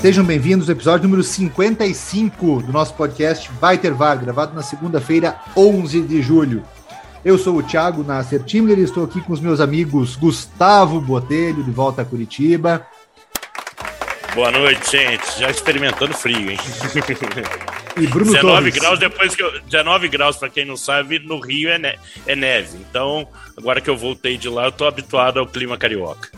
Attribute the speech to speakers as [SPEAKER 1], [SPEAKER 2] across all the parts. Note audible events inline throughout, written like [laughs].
[SPEAKER 1] Sejam bem-vindos ao episódio número 55 do nosso podcast Vai Ter VAR, gravado na segunda-feira, 11 de julho. Eu sou o Thiago Nasser Timler e estou aqui com os meus amigos Gustavo Botelho, de volta a Curitiba.
[SPEAKER 2] Boa noite, gente. Já experimentando frio, hein?
[SPEAKER 1] E Bruno
[SPEAKER 2] 19
[SPEAKER 1] Torres.
[SPEAKER 2] graus depois que eu, 19 graus para quem não sabe, no Rio é, ne- é neve. Então, agora que eu voltei de lá, eu tô habituado ao clima carioca.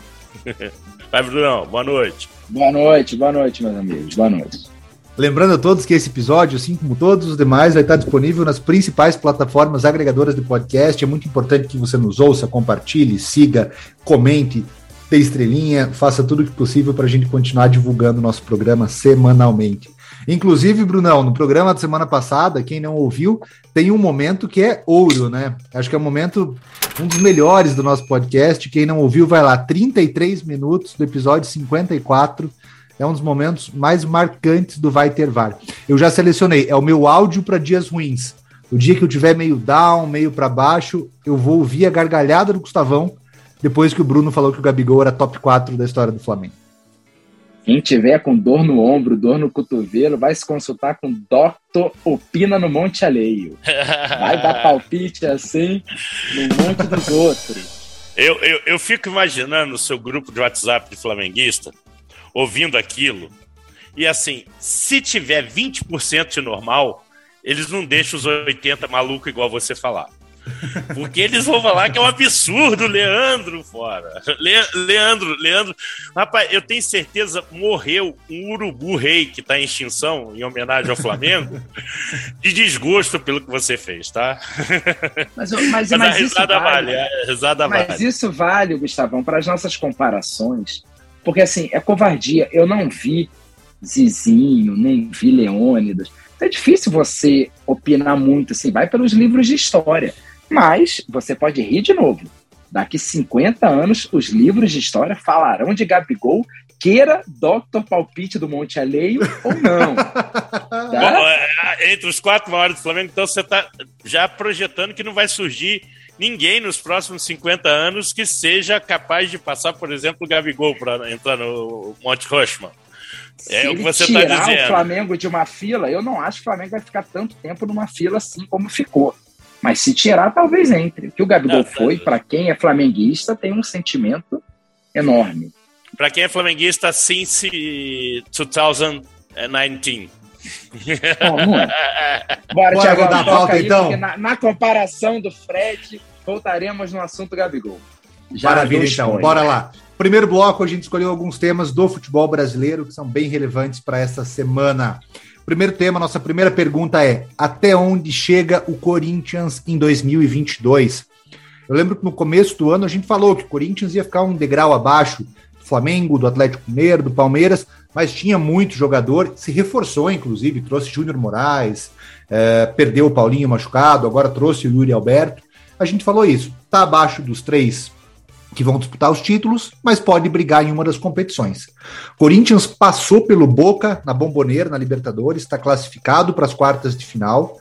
[SPEAKER 2] [laughs] Vai, Brunão, boa noite.
[SPEAKER 3] Boa noite, boa noite, meus amigos. Boa noite.
[SPEAKER 1] Lembrando a todos que esse episódio, assim como todos os demais, vai estar disponível nas principais plataformas agregadoras de podcast. É muito importante que você nos ouça, compartilhe, siga, comente, dê estrelinha, faça tudo o que possível para a gente continuar divulgando o nosso programa semanalmente. Inclusive, Brunão, no programa da semana passada, quem não ouviu, tem um momento que é ouro, né? Acho que é um momento, um dos melhores do nosso podcast. Quem não ouviu, vai lá, 33 minutos do episódio 54 é um dos momentos mais marcantes do Vai Ter VAR. Eu já selecionei, é o meu áudio para dias ruins. O dia que eu tiver meio down, meio para baixo, eu vou ouvir a gargalhada do Gustavão depois que o Bruno falou que o Gabigol era top 4 da história do Flamengo.
[SPEAKER 3] Quem tiver com dor no ombro, dor no cotovelo, vai se consultar com Dr. Opina no Monte Alheio. Vai dar [laughs] palpite assim no monte dos outros.
[SPEAKER 2] Eu, eu, eu fico imaginando o seu grupo de WhatsApp de flamenguista ouvindo aquilo. E assim, se tiver 20% de normal, eles não deixam os 80 maluco igual você falar. Porque eles vão falar que é um absurdo, Leandro fora. Le- Leandro, Leandro. Rapaz, eu tenho certeza morreu um urubu rei que tá em extinção, em homenagem ao Flamengo, [laughs] de desgosto pelo que você fez, tá?
[SPEAKER 3] Mas, mas,
[SPEAKER 2] Mas, a
[SPEAKER 3] mas isso vale.
[SPEAKER 2] vale, a risada
[SPEAKER 3] Mas
[SPEAKER 2] vale.
[SPEAKER 3] isso vale, Gustavão, para as nossas comparações. Porque, assim, é covardia. Eu não vi Zizinho, nem vi Leônidas. É difícil você opinar muito, assim, vai pelos livros de história. Mas você pode rir de novo. Daqui 50 anos, os livros de história falarão de Gabigol, queira Dr. Palpite do Monte Alheio ou não. [laughs]
[SPEAKER 2] Bom,
[SPEAKER 3] Tá?
[SPEAKER 2] é, entre os quatro maiores do Flamengo, então você está já projetando que não vai surgir ninguém nos próximos 50 anos que seja capaz de passar, por exemplo, o Gabigol para entrar no Monte Rushman. É
[SPEAKER 3] Se
[SPEAKER 2] o que você está
[SPEAKER 3] tirar
[SPEAKER 2] dizendo.
[SPEAKER 3] o Flamengo de uma fila, eu não acho que o Flamengo vai ficar tanto tempo numa fila assim como ficou. Mas se tirar, talvez entre. O que o Gabigol
[SPEAKER 2] Não,
[SPEAKER 3] foi,
[SPEAKER 2] tá-
[SPEAKER 3] para quem é flamenguista, tem um sentimento enorme.
[SPEAKER 2] Para quem é flamenguista, since 2019.
[SPEAKER 3] Bom, não é. [laughs] Bora,
[SPEAKER 1] Bora
[SPEAKER 3] Thiago, toca
[SPEAKER 1] pauta,
[SPEAKER 3] aí,
[SPEAKER 1] então?
[SPEAKER 3] Na, na comparação do Fred, voltaremos no assunto Gabigol. Já
[SPEAKER 1] Maravilha, então. Bora lá. Primeiro bloco, a gente escolheu alguns temas do futebol brasileiro que são bem relevantes para essa semana. Primeiro tema, nossa primeira pergunta é: até onde chega o Corinthians em 2022? Eu lembro que no começo do ano a gente falou que o Corinthians ia ficar um degrau abaixo do Flamengo, do Atlético Mineiro, do Palmeiras, mas tinha muito jogador, se reforçou, inclusive, trouxe Júnior Moraes, eh, perdeu o Paulinho machucado, agora trouxe o Yuri Alberto. A gente falou isso. Está abaixo dos três que vão disputar os títulos, mas pode brigar em uma das competições. Corinthians passou pelo Boca na Bomboneira, na Libertadores, está classificado para as quartas de final,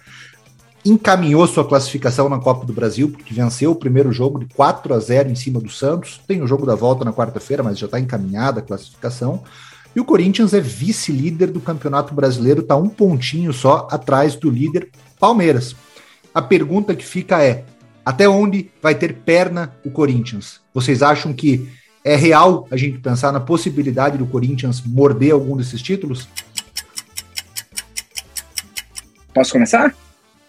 [SPEAKER 1] encaminhou sua classificação na Copa do Brasil, porque venceu o primeiro jogo de 4 a 0 em cima do Santos. Tem o jogo da volta na quarta-feira, mas já está encaminhada a classificação. E o Corinthians é vice-líder do Campeonato Brasileiro, está um pontinho só atrás do líder Palmeiras. A pergunta que fica é: até onde vai ter perna o Corinthians? Vocês acham que é real a gente pensar na possibilidade do Corinthians morder algum desses títulos?
[SPEAKER 3] Posso começar?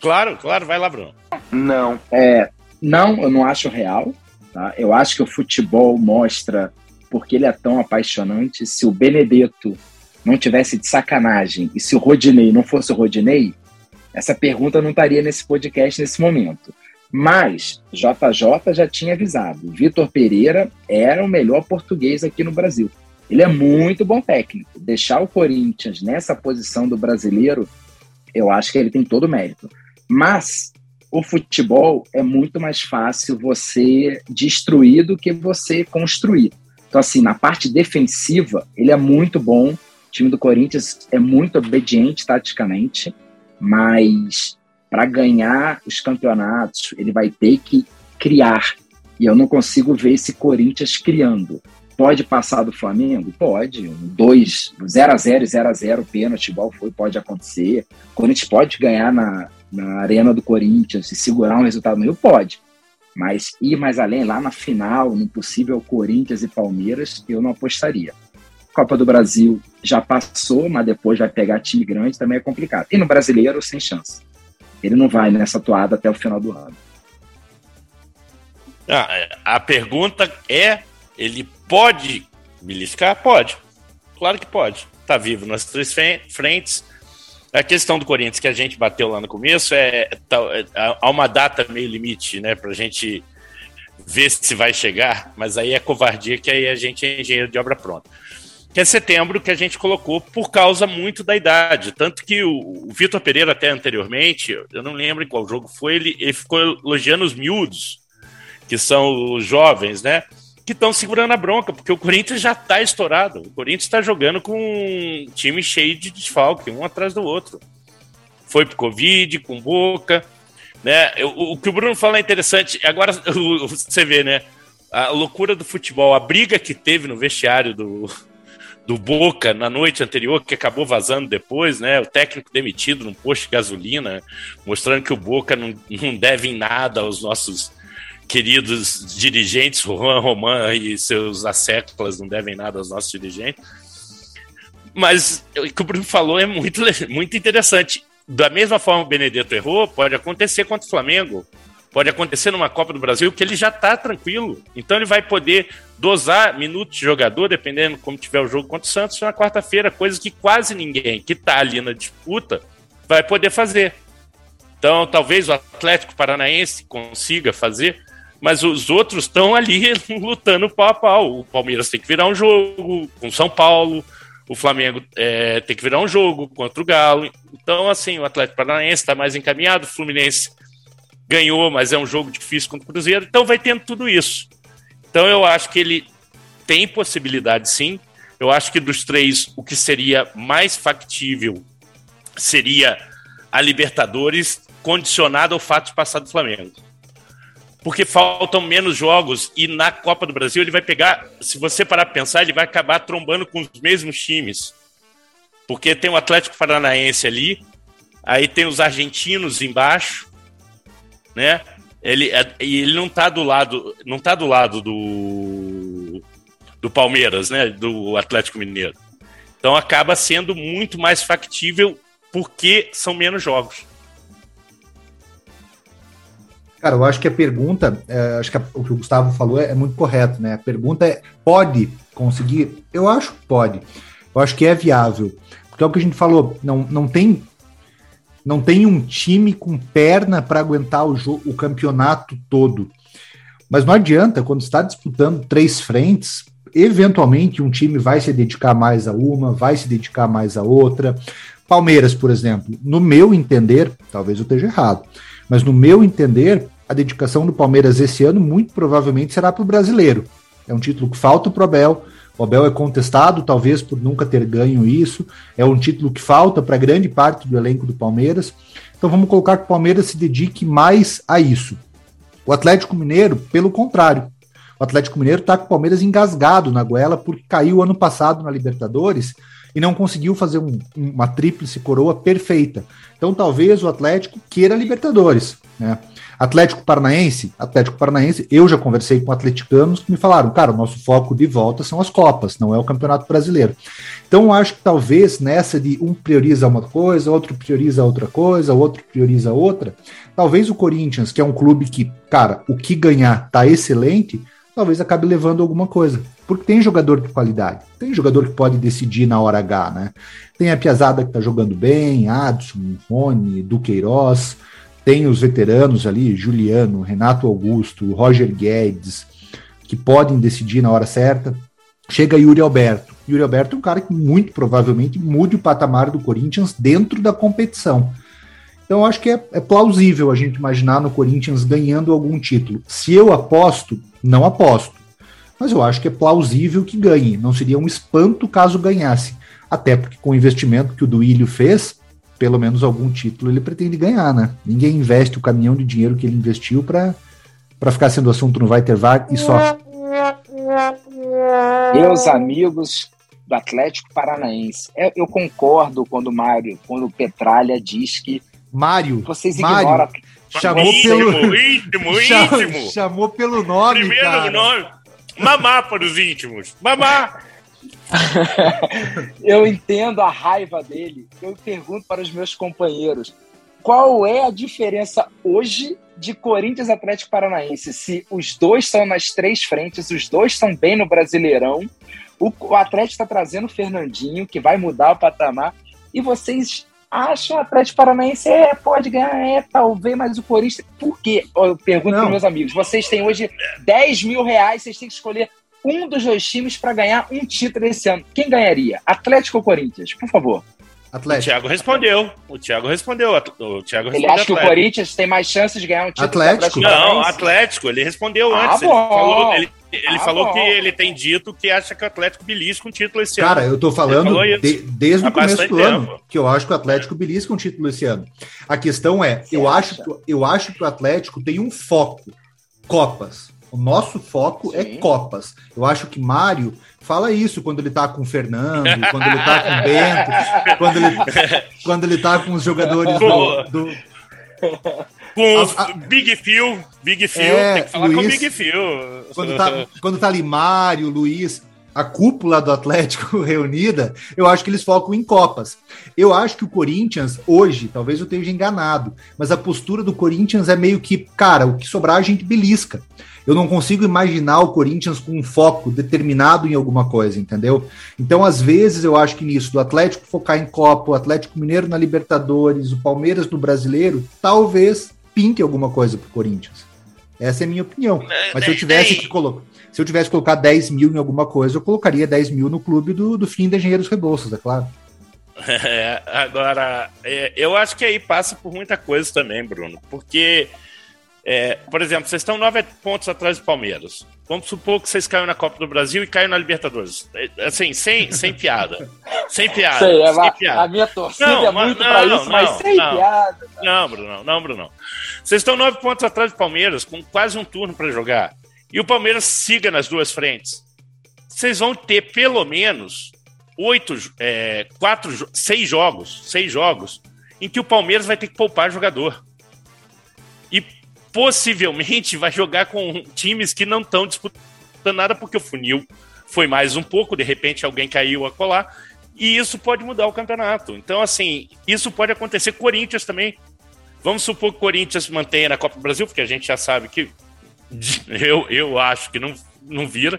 [SPEAKER 2] Claro, claro, vai lá, Bruno.
[SPEAKER 3] Não. É, não, eu não acho real. Tá? Eu acho que o futebol mostra porque ele é tão apaixonante. Se o Benedetto não tivesse de sacanagem e se o Rodinei não fosse o Rodinei, essa pergunta não estaria nesse podcast nesse momento. Mas JJ já tinha avisado. Vitor Pereira era o melhor português aqui no Brasil. Ele é muito bom técnico. Deixar o Corinthians nessa posição do brasileiro, eu acho que ele tem todo o mérito. Mas o futebol é muito mais fácil você destruir do que você construir. Então, assim, na parte defensiva, ele é muito bom. O time do Corinthians é muito obediente taticamente, mas para ganhar os campeonatos, ele vai ter que criar. E eu não consigo ver esse Corinthians criando. Pode passar do Flamengo? Pode. Um 2, 0 a 0 0 a 0 pênalti, igual foi, pode acontecer. O Corinthians pode ganhar na, na arena do Corinthians e segurar um resultado Rio? Pode. Mas ir mais além, lá na final, no possível Corinthians e Palmeiras, eu não apostaria. Copa do Brasil já passou, mas depois vai pegar time grande, também é complicado. E no brasileiro, sem chance. Ele não vai nessa toada até o final do ano.
[SPEAKER 2] Ah, a pergunta é: ele pode beliscar? Pode. Claro que pode. Está vivo nas três frentes. A questão do Corinthians que a gente bateu lá no começo é, é há uma data meio limite, né, para a gente ver se vai chegar, mas aí é covardia que aí a gente é engenheiro de obra pronta. Que é setembro que a gente colocou por causa muito da idade. Tanto que o, o Vitor Pereira, até anteriormente, eu não lembro em qual jogo foi, ele, ele ficou elogiando os miúdos, que são os jovens, né? que estão segurando a bronca, porque o Corinthians já está estourado. O Corinthians está jogando com um time cheio de desfalque, um atrás do outro. Foi pro Covid, com Boca. Né? O, o que o Bruno fala é interessante. Agora [laughs] você vê, né? A loucura do futebol, a briga que teve no vestiário do, do Boca na noite anterior, que acabou vazando depois, né? O técnico demitido num posto de gasolina, mostrando que o Boca não, não deve em nada aos nossos queridos dirigentes, Juan Roman e seus asseclas não devem nada aos nossos dirigentes. Mas o que o Bruno falou é muito, muito interessante. Da mesma forma o Benedetto errou, pode acontecer contra o Flamengo, pode acontecer numa Copa do Brasil, que ele já está tranquilo. Então ele vai poder dosar minutos de jogador, dependendo como tiver o jogo contra o Santos, na quarta-feira, coisa que quase ninguém que está ali na disputa vai poder fazer. Então, talvez o Atlético Paranaense consiga fazer, mas os outros estão ali [laughs] lutando pau a pau. O Palmeiras tem que virar um jogo com São Paulo, o Flamengo é, tem que virar um jogo contra o Galo. Então, assim, o Atlético Paranaense está mais encaminhado, o Fluminense ganhou, mas é um jogo difícil contra o Cruzeiro, então vai tendo tudo isso. Então, eu acho que ele tem possibilidade sim. Eu acho que dos três, o que seria mais factível seria a Libertadores, condicionado ao fato de passar do Flamengo porque faltam menos jogos e na Copa do Brasil ele vai pegar, se você parar para pensar, ele vai acabar trombando com os mesmos times. Porque tem o Atlético Paranaense ali, aí tem os argentinos embaixo, né? Ele, é, ele não tá do lado, não tá do lado do do Palmeiras, né, do Atlético Mineiro. Então acaba sendo muito mais factível porque são menos jogos.
[SPEAKER 1] Cara, eu acho que a pergunta, é, acho que a, o que o Gustavo falou é, é, muito correto, né? A pergunta é: pode conseguir? Eu acho que pode. Eu acho que é viável. Porque é o que a gente falou, não, não tem não tem um time com perna para aguentar o, o campeonato todo. Mas não adianta, quando está disputando três frentes, eventualmente um time vai se dedicar mais a uma, vai se dedicar mais a outra. Palmeiras, por exemplo, no meu entender, talvez eu esteja errado, mas no meu entender, a dedicação do Palmeiras esse ano muito provavelmente será para o brasileiro. É um título que falta para o Abel. O Abel é contestado, talvez por nunca ter ganho isso. É um título que falta para grande parte do elenco do Palmeiras. Então vamos colocar que o Palmeiras se dedique mais a isso. O Atlético Mineiro, pelo contrário. O Atlético Mineiro está com o Palmeiras engasgado na goela porque caiu ano passado na Libertadores e não conseguiu fazer um, uma tríplice coroa perfeita. Então talvez o Atlético queira Libertadores, né? Atlético Paranaense, Atlético Paranaense, eu já conversei com atleticanos que me falaram, cara, o nosso foco de volta são as Copas, não é o Campeonato Brasileiro. Então eu acho que talvez nessa de um prioriza uma coisa, outro prioriza outra coisa, outro prioriza outra, talvez o Corinthians, que é um clube que, cara, o que ganhar tá excelente, talvez acabe levando alguma coisa. Porque tem jogador de qualidade, tem jogador que pode decidir na hora H, né? Tem a Piazada que tá jogando bem, Adson, Rony, Duqueiroz, tem os veteranos ali, Juliano, Renato Augusto, Roger Guedes, que podem decidir na hora certa. chega Yuri Alberto. Yuri Alberto é um cara que muito provavelmente mude o patamar do Corinthians dentro da competição. Então, acho que é, é, plausível a gente imaginar no Corinthians ganhando algum título. Se eu aposto, não aposto. Mas eu acho que é plausível que ganhe. Não seria um espanto caso ganhasse. Até porque com o investimento que o Duílio fez, pelo menos algum título ele pretende ganhar, né? Ninguém investe o caminhão de dinheiro que ele investiu para ficar sendo assunto no Vai Ter VAR e só.
[SPEAKER 3] Meus amigos do Atlético Paranaense, eu, eu concordo quando o Mário, quando o Petralha diz que
[SPEAKER 1] Mário.
[SPEAKER 3] Vocês
[SPEAKER 1] ignoram. Mário, chamou
[SPEAKER 2] íntimo,
[SPEAKER 1] pelo
[SPEAKER 2] íntimo, [laughs] íntimo.
[SPEAKER 1] Chamou pelo nome,
[SPEAKER 2] Primeiro
[SPEAKER 1] cara.
[SPEAKER 2] nome. Mamá para os íntimos. Mamá. [laughs]
[SPEAKER 3] eu entendo a raiva dele. Eu pergunto para os meus companheiros: qual é a diferença hoje de Corinthians e Atlético Paranaense? Se os dois estão nas três frentes, os dois estão bem no Brasileirão, o, o Atlético está trazendo o Fernandinho, que vai mudar o patamar, e vocês acham o Atlético Paranaense é, pode ganhar, é, talvez, mas o Corinthians. Por quê? Eu pergunto para meus amigos: vocês têm hoje 10 mil reais, vocês têm que escolher um dos dois times para ganhar um título esse ano. Quem ganharia? Atlético ou Corinthians? Por favor.
[SPEAKER 2] Atlético. O Thiago respondeu. O Thiago respondeu. O Thiago
[SPEAKER 3] respondeu ele acha que o Corinthians tem mais chances de ganhar um título
[SPEAKER 1] Atlético?
[SPEAKER 2] Não, Atlético. Ele respondeu
[SPEAKER 3] ah,
[SPEAKER 2] antes.
[SPEAKER 3] Bom.
[SPEAKER 2] Ele falou, ele, ele ah, falou que ele tem dito que acha que o Atlético belisca um título esse
[SPEAKER 1] Cara,
[SPEAKER 2] ano.
[SPEAKER 1] Cara, eu tô falando de, desde o começo do tempo. ano que eu acho que o Atlético belisca um título esse ano. A questão é, eu acho, que, eu acho que o Atlético tem um foco. Copas. O nosso foco é Sim. é Copas. Eu acho que Mário fala isso quando ele tá com o Fernando, quando ele tá com o Bento, quando ele, [laughs] quando ele tá com os jogadores do. do...
[SPEAKER 2] Com a, a, Big Phil, Big Phil, é, tem que falar Luiz, com o Big Phil.
[SPEAKER 1] Quando tá, quando tá ali Mário, Luiz, a cúpula do Atlético [laughs] reunida, eu acho que eles focam em Copas. Eu acho que o Corinthians, hoje, talvez eu esteja enganado, mas a postura do Corinthians é meio que, cara, o que sobrar a gente belisca. Eu não consigo imaginar o Corinthians com um foco determinado em alguma coisa, entendeu? Então, às vezes, eu acho que nisso, do Atlético focar em Copa, o Atlético Mineiro na Libertadores, o Palmeiras no Brasileiro, talvez pinte alguma coisa pro Corinthians. Essa é a minha opinião. Mas se eu tivesse que colocar. Se eu tivesse que colocar 10 mil em alguma coisa, eu colocaria 10 mil no clube do, do fim da Engenheiros Rebouças, é claro. [laughs]
[SPEAKER 2] É, agora, é, eu acho que aí passa por muita coisa também, Bruno, porque é, por exemplo, vocês estão nove pontos atrás do Palmeiras. Vamos supor que vocês caiam na Copa do Brasil e caiam na Libertadores. É, assim, sem, sem piada. Sem piada. Sei,
[SPEAKER 3] é,
[SPEAKER 2] sem
[SPEAKER 3] a, piada. a minha torcida não, é muito para isso, não, mas sem
[SPEAKER 2] não,
[SPEAKER 3] piada.
[SPEAKER 2] Não, Bruno, não, Bruno. Vocês estão nove pontos atrás do Palmeiras, com quase um turno para jogar. E o Palmeiras siga nas duas frentes. Vocês vão ter pelo menos oito, é, quatro, seis jogos, seis jogos, em que o Palmeiras vai ter que poupar jogador. Possivelmente vai jogar com times que não estão disputando nada, porque o funil foi mais um pouco, de repente alguém caiu a colar, e isso pode mudar o campeonato. Então, assim, isso pode acontecer. Corinthians também. Vamos supor que o Corinthians mantenha na Copa do Brasil, porque a gente já sabe que [laughs] eu, eu acho que não, não vira,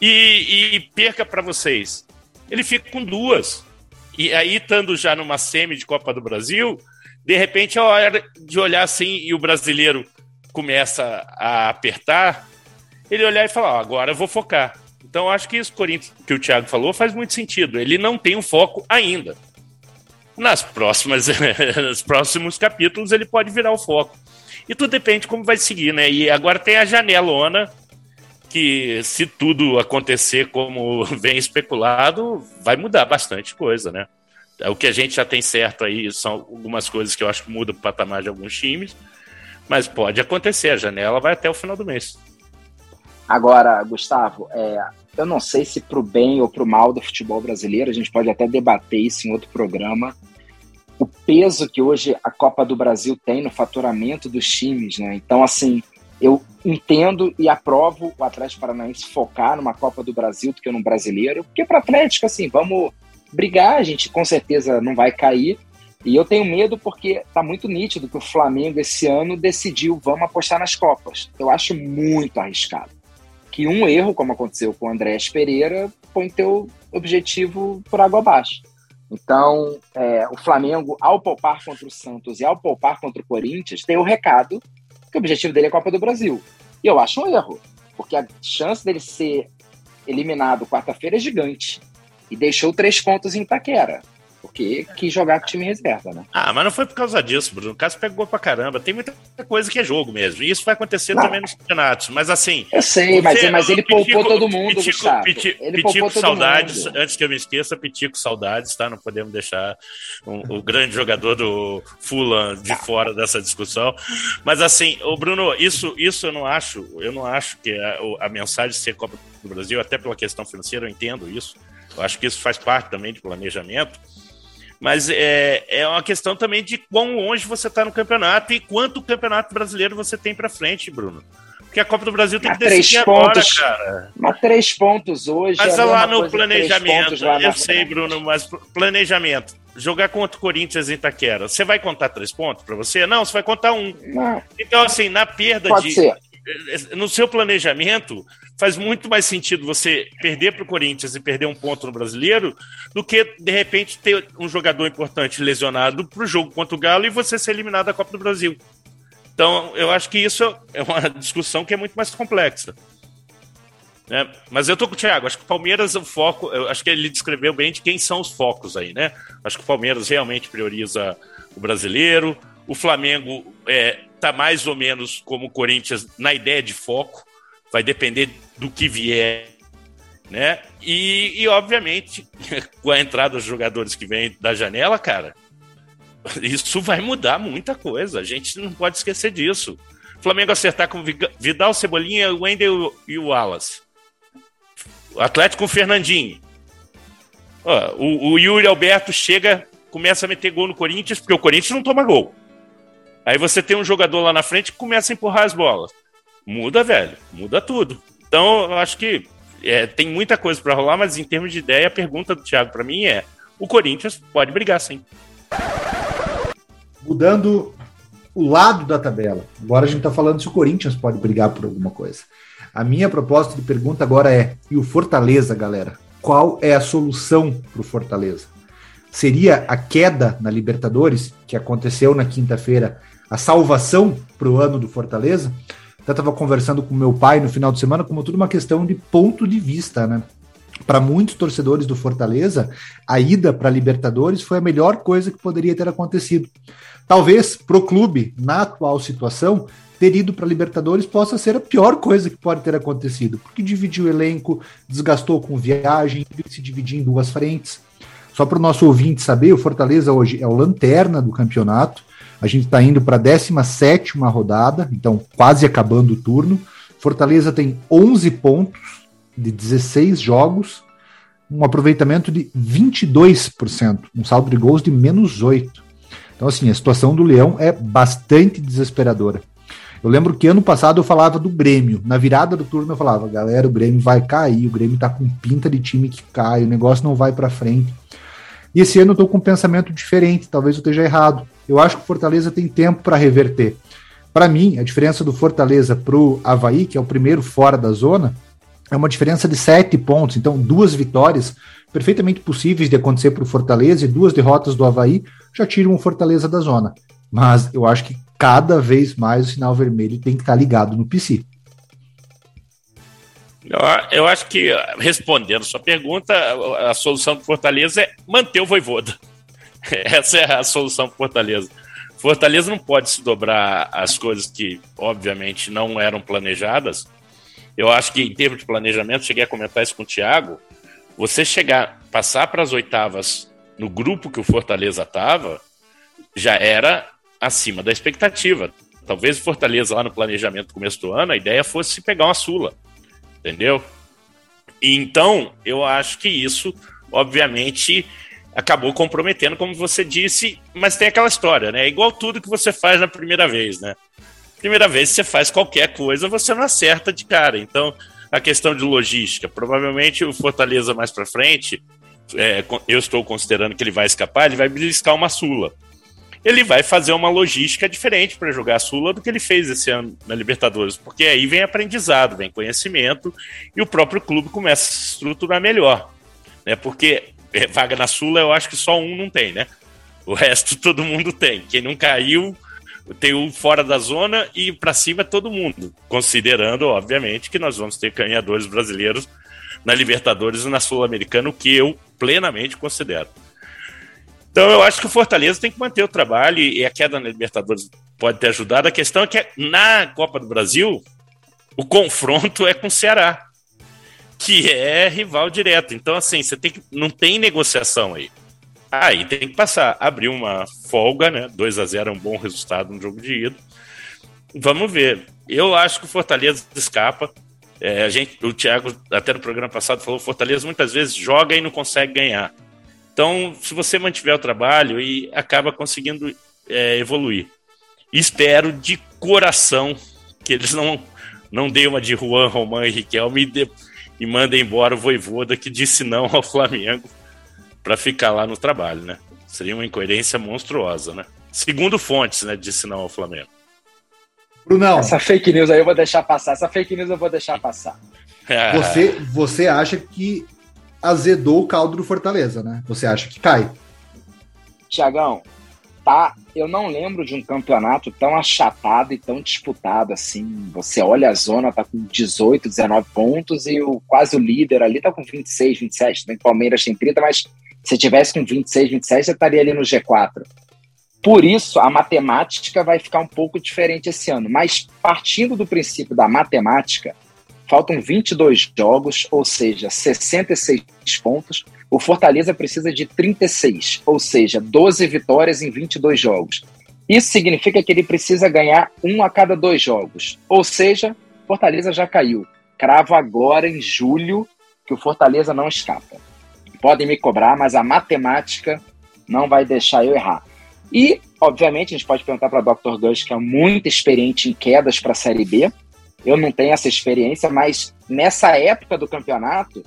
[SPEAKER 2] e, e perca para vocês. Ele fica com duas. E aí, estando já numa semi de Copa do Brasil, de repente é hora de olhar assim e o brasileiro começa a apertar, ele olhar e falar: ó, agora eu vou focar. Então acho que isso que o Thiago falou faz muito sentido. Ele não tem um foco ainda. Nas próximas, [laughs] nos próximos capítulos ele pode virar o foco. E tudo depende de como vai seguir, né? E agora tem a janelona que se tudo acontecer como [laughs] vem especulado, vai mudar bastante coisa, né? O que a gente já tem certo aí são algumas coisas que eu acho que mudam o patamar de alguns times, mas pode acontecer, a janela vai até o final do mês.
[SPEAKER 3] Agora, Gustavo, é, eu não sei se para o bem ou para o mal do futebol brasileiro, a gente pode até debater isso em outro programa, o peso que hoje a Copa do Brasil tem no faturamento dos times, né? Então, assim, eu entendo e aprovo o Atlético Paranaense focar numa Copa do Brasil do que no brasileiro, porque para Atlético, assim, vamos brigar, a gente com certeza não vai cair. E eu tenho medo porque tá muito nítido que o Flamengo esse ano decidiu vamos apostar nas Copas. Eu acho muito arriscado. Que um erro, como aconteceu com o Andrés Pereira, põe teu objetivo por água abaixo. Então, é, o Flamengo, ao poupar contra o Santos e ao poupar contra o Corinthians, tem o recado que o objetivo dele é a Copa do Brasil. E eu acho um erro, porque a chance dele ser eliminado quarta-feira é gigante. E deixou três pontos em Itaquera porque quis jogar com o time reserva, né?
[SPEAKER 2] Ah, mas não foi por causa disso, Bruno. O caso pegou pra caramba. Tem muita coisa que é jogo mesmo. E isso vai acontecer não. também nos campeonatos. Mas assim.
[SPEAKER 3] Eu sei, mas, mas ele Pitico, poupou todo mundo, Pitico. Pitico,
[SPEAKER 2] ele Pitico saudades. Mundo. Antes que eu me esqueça, Pitico saudades, tá? Não podemos deixar um, o grande jogador do Fulan de tá. fora dessa discussão. Mas assim, o Bruno, isso, isso eu não acho. Eu não acho que a, a mensagem de ser Copa do Brasil, até pela questão financeira, eu entendo isso. Eu acho que isso faz parte também de planejamento mas é, é uma questão também de quão longe você está no campeonato e quanto campeonato brasileiro você tem para frente, Bruno. Porque a Copa do Brasil tem que decidir pontos, agora, cara.
[SPEAKER 3] Mas três pontos hoje.
[SPEAKER 2] Mas é lá no planejamento. Lá eu sei, frente. Bruno, mas planejamento. Jogar contra o Corinthians em Itaquera. Você vai contar três pontos para você? Não, você vai contar um. Não. Então, assim, na perda Pode de. Ser no seu planejamento, faz muito mais sentido você perder para o Corinthians e perder um ponto no brasileiro do que, de repente, ter um jogador importante lesionado para o jogo contra o Galo e você ser eliminado da Copa do Brasil. Então, eu acho que isso é uma discussão que é muito mais complexa. É, mas eu tô com o Thiago, acho que o Palmeiras, o foco, eu acho que ele descreveu bem de quem são os focos aí, né? Acho que o Palmeiras realmente prioriza o brasileiro, o Flamengo é, tá mais ou menos como o Corinthians na ideia de foco, vai depender do que vier, né? E, e obviamente, [laughs] com a entrada dos jogadores que vêm da janela, cara, isso vai mudar muita coisa. A gente não pode esquecer disso. O Flamengo acertar com Vidal, Cebolinha, Wendel e o Wallace. O Atlético com o Fernandinho. O, o Yuri Alberto chega, começa a meter gol no Corinthians, porque o Corinthians não toma gol. Aí você tem um jogador lá na frente que começa a empurrar as bolas. Muda, velho. Muda tudo. Então, eu acho que é, tem muita coisa para rolar, mas em termos de ideia, a pergunta do Thiago para mim é: o Corinthians pode brigar sim.
[SPEAKER 1] Mudando o lado da tabela. Agora a gente está falando se o Corinthians pode brigar por alguma coisa. A minha proposta de pergunta agora é: e o Fortaleza, galera? Qual é a solução para o Fortaleza? Seria a queda na Libertadores, que aconteceu na quinta-feira, a salvação para o ano do Fortaleza. Eu estava conversando com meu pai no final de semana, como tudo uma questão de ponto de vista, né? Para muitos torcedores do Fortaleza, a ida para Libertadores foi a melhor coisa que poderia ter acontecido. Talvez para o clube, na atual situação, ter ido para Libertadores possa ser a pior coisa que pode ter acontecido, porque dividiu o elenco, desgastou com viagem, se dividir em duas frentes. Só para o nosso ouvinte saber, o Fortaleza hoje é o lanterna do campeonato, a gente está indo para a 17 rodada, então quase acabando o turno. Fortaleza tem 11 pontos de 16 jogos, um aproveitamento de 22%, um saldo de gols de menos 8. Então, assim, a situação do Leão é bastante desesperadora. Eu lembro que ano passado eu falava do Grêmio. Na virada do turno eu falava, galera, o Grêmio vai cair, o Grêmio tá com pinta de time que cai, o negócio não vai para frente. E esse ano eu tô com um pensamento diferente, talvez eu esteja errado eu acho que o Fortaleza tem tempo para reverter. Para mim, a diferença do Fortaleza para o Havaí, que é o primeiro fora da zona, é uma diferença de sete pontos. Então, duas vitórias perfeitamente possíveis de acontecer para o Fortaleza e duas derrotas do Havaí já tiram o Fortaleza da zona. Mas eu acho que cada vez mais o sinal vermelho tem que estar tá ligado no PC.
[SPEAKER 2] Eu, acho que, respondendo sua pergunta, a, solução do Fortaleza é manter o Voivoda. [laughs] Essa é a solução para Fortaleza. Fortaleza não pode se dobrar as coisas que, obviamente, não eram planejadas. Eu acho que, em termos de planejamento, cheguei a comentar isso com o Thiago. Você chegar, passar para as oitavas no grupo que o Fortaleza estava, já era acima da expectativa. Talvez o Fortaleza, lá no planejamento do começo do ano, a ideia fosse pegar uma Sula. Entendeu? Então, eu acho que isso, obviamente, acabou comprometendo, como você disse, mas tem aquela história, né? É igual tudo que você faz na primeira vez, né? Primeira vez que você faz qualquer coisa, você não acerta de cara. Então, a questão de logística, provavelmente o Fortaleza mais para frente, é, eu estou considerando que ele vai escapar, ele vai beliscar uma Sula. Ele vai fazer uma logística diferente para jogar a Sula do que ele fez esse ano na Libertadores, porque aí vem aprendizado, vem conhecimento e o próprio clube começa a se estruturar melhor. Né? Porque é, vaga na Sula, eu acho que só um não tem, né? O resto [laughs] todo mundo tem. Quem não caiu tem um fora da zona e para cima todo mundo, considerando, obviamente, que nós vamos ter ganhadores brasileiros na Libertadores e na Sul-Americana, o que eu plenamente considero. Então eu acho que o Fortaleza tem que manter o trabalho e a queda na Libertadores pode ter ajudado. A questão é que na Copa do Brasil o confronto é com o Ceará, que é rival direto. Então assim, você tem que não tem negociação aí. Aí tem que passar, abrir uma folga, né? 2 a 0 é um bom resultado no jogo de ida. Vamos ver. Eu acho que o Fortaleza escapa. É, a gente, o Thiago, até no programa passado, falou: o Fortaleza muitas vezes joga e não consegue ganhar. Então, se você mantiver o trabalho e acaba conseguindo é, evoluir. Espero de coração que eles não, não deem uma de Juan, Román e Riquelme e, de, e mandem embora o Voivoda que disse não ao Flamengo para ficar lá no trabalho, né? Seria uma incoerência monstruosa, né? Segundo fontes, né, disse não ao Flamengo.
[SPEAKER 3] Brunão. Essa fake news aí eu vou deixar passar. Essa fake news eu vou deixar passar. [laughs]
[SPEAKER 1] Você, você acha que azedou o caldo do Fortaleza, né? Você acha que cai?
[SPEAKER 3] Tiagão, tá. Eu não lembro de um campeonato tão achatado e tão disputado assim. Você olha a zona, tá com 18, 19 pontos e o quase o líder ali tá com 26, 27. Tem Palmeiras tem 30, mas se tivesse com 26, 27, você estaria ali no G4. Por isso, a matemática vai ficar um pouco diferente esse ano. Mas partindo do princípio da matemática, faltam 22 jogos, ou seja, 66 pontos. O Fortaleza precisa de 36, ou seja, 12 vitórias em 22 jogos. Isso significa que ele precisa ganhar um a cada dois jogos. Ou seja, Fortaleza já caiu. Cravo agora em julho que o Fortaleza não escapa. Podem me cobrar, mas a matemática não vai deixar eu errar. E, obviamente, a gente pode perguntar para o Dr. Gus, que é muito experiente em quedas para a Série B. Eu não tenho essa experiência, mas nessa época do campeonato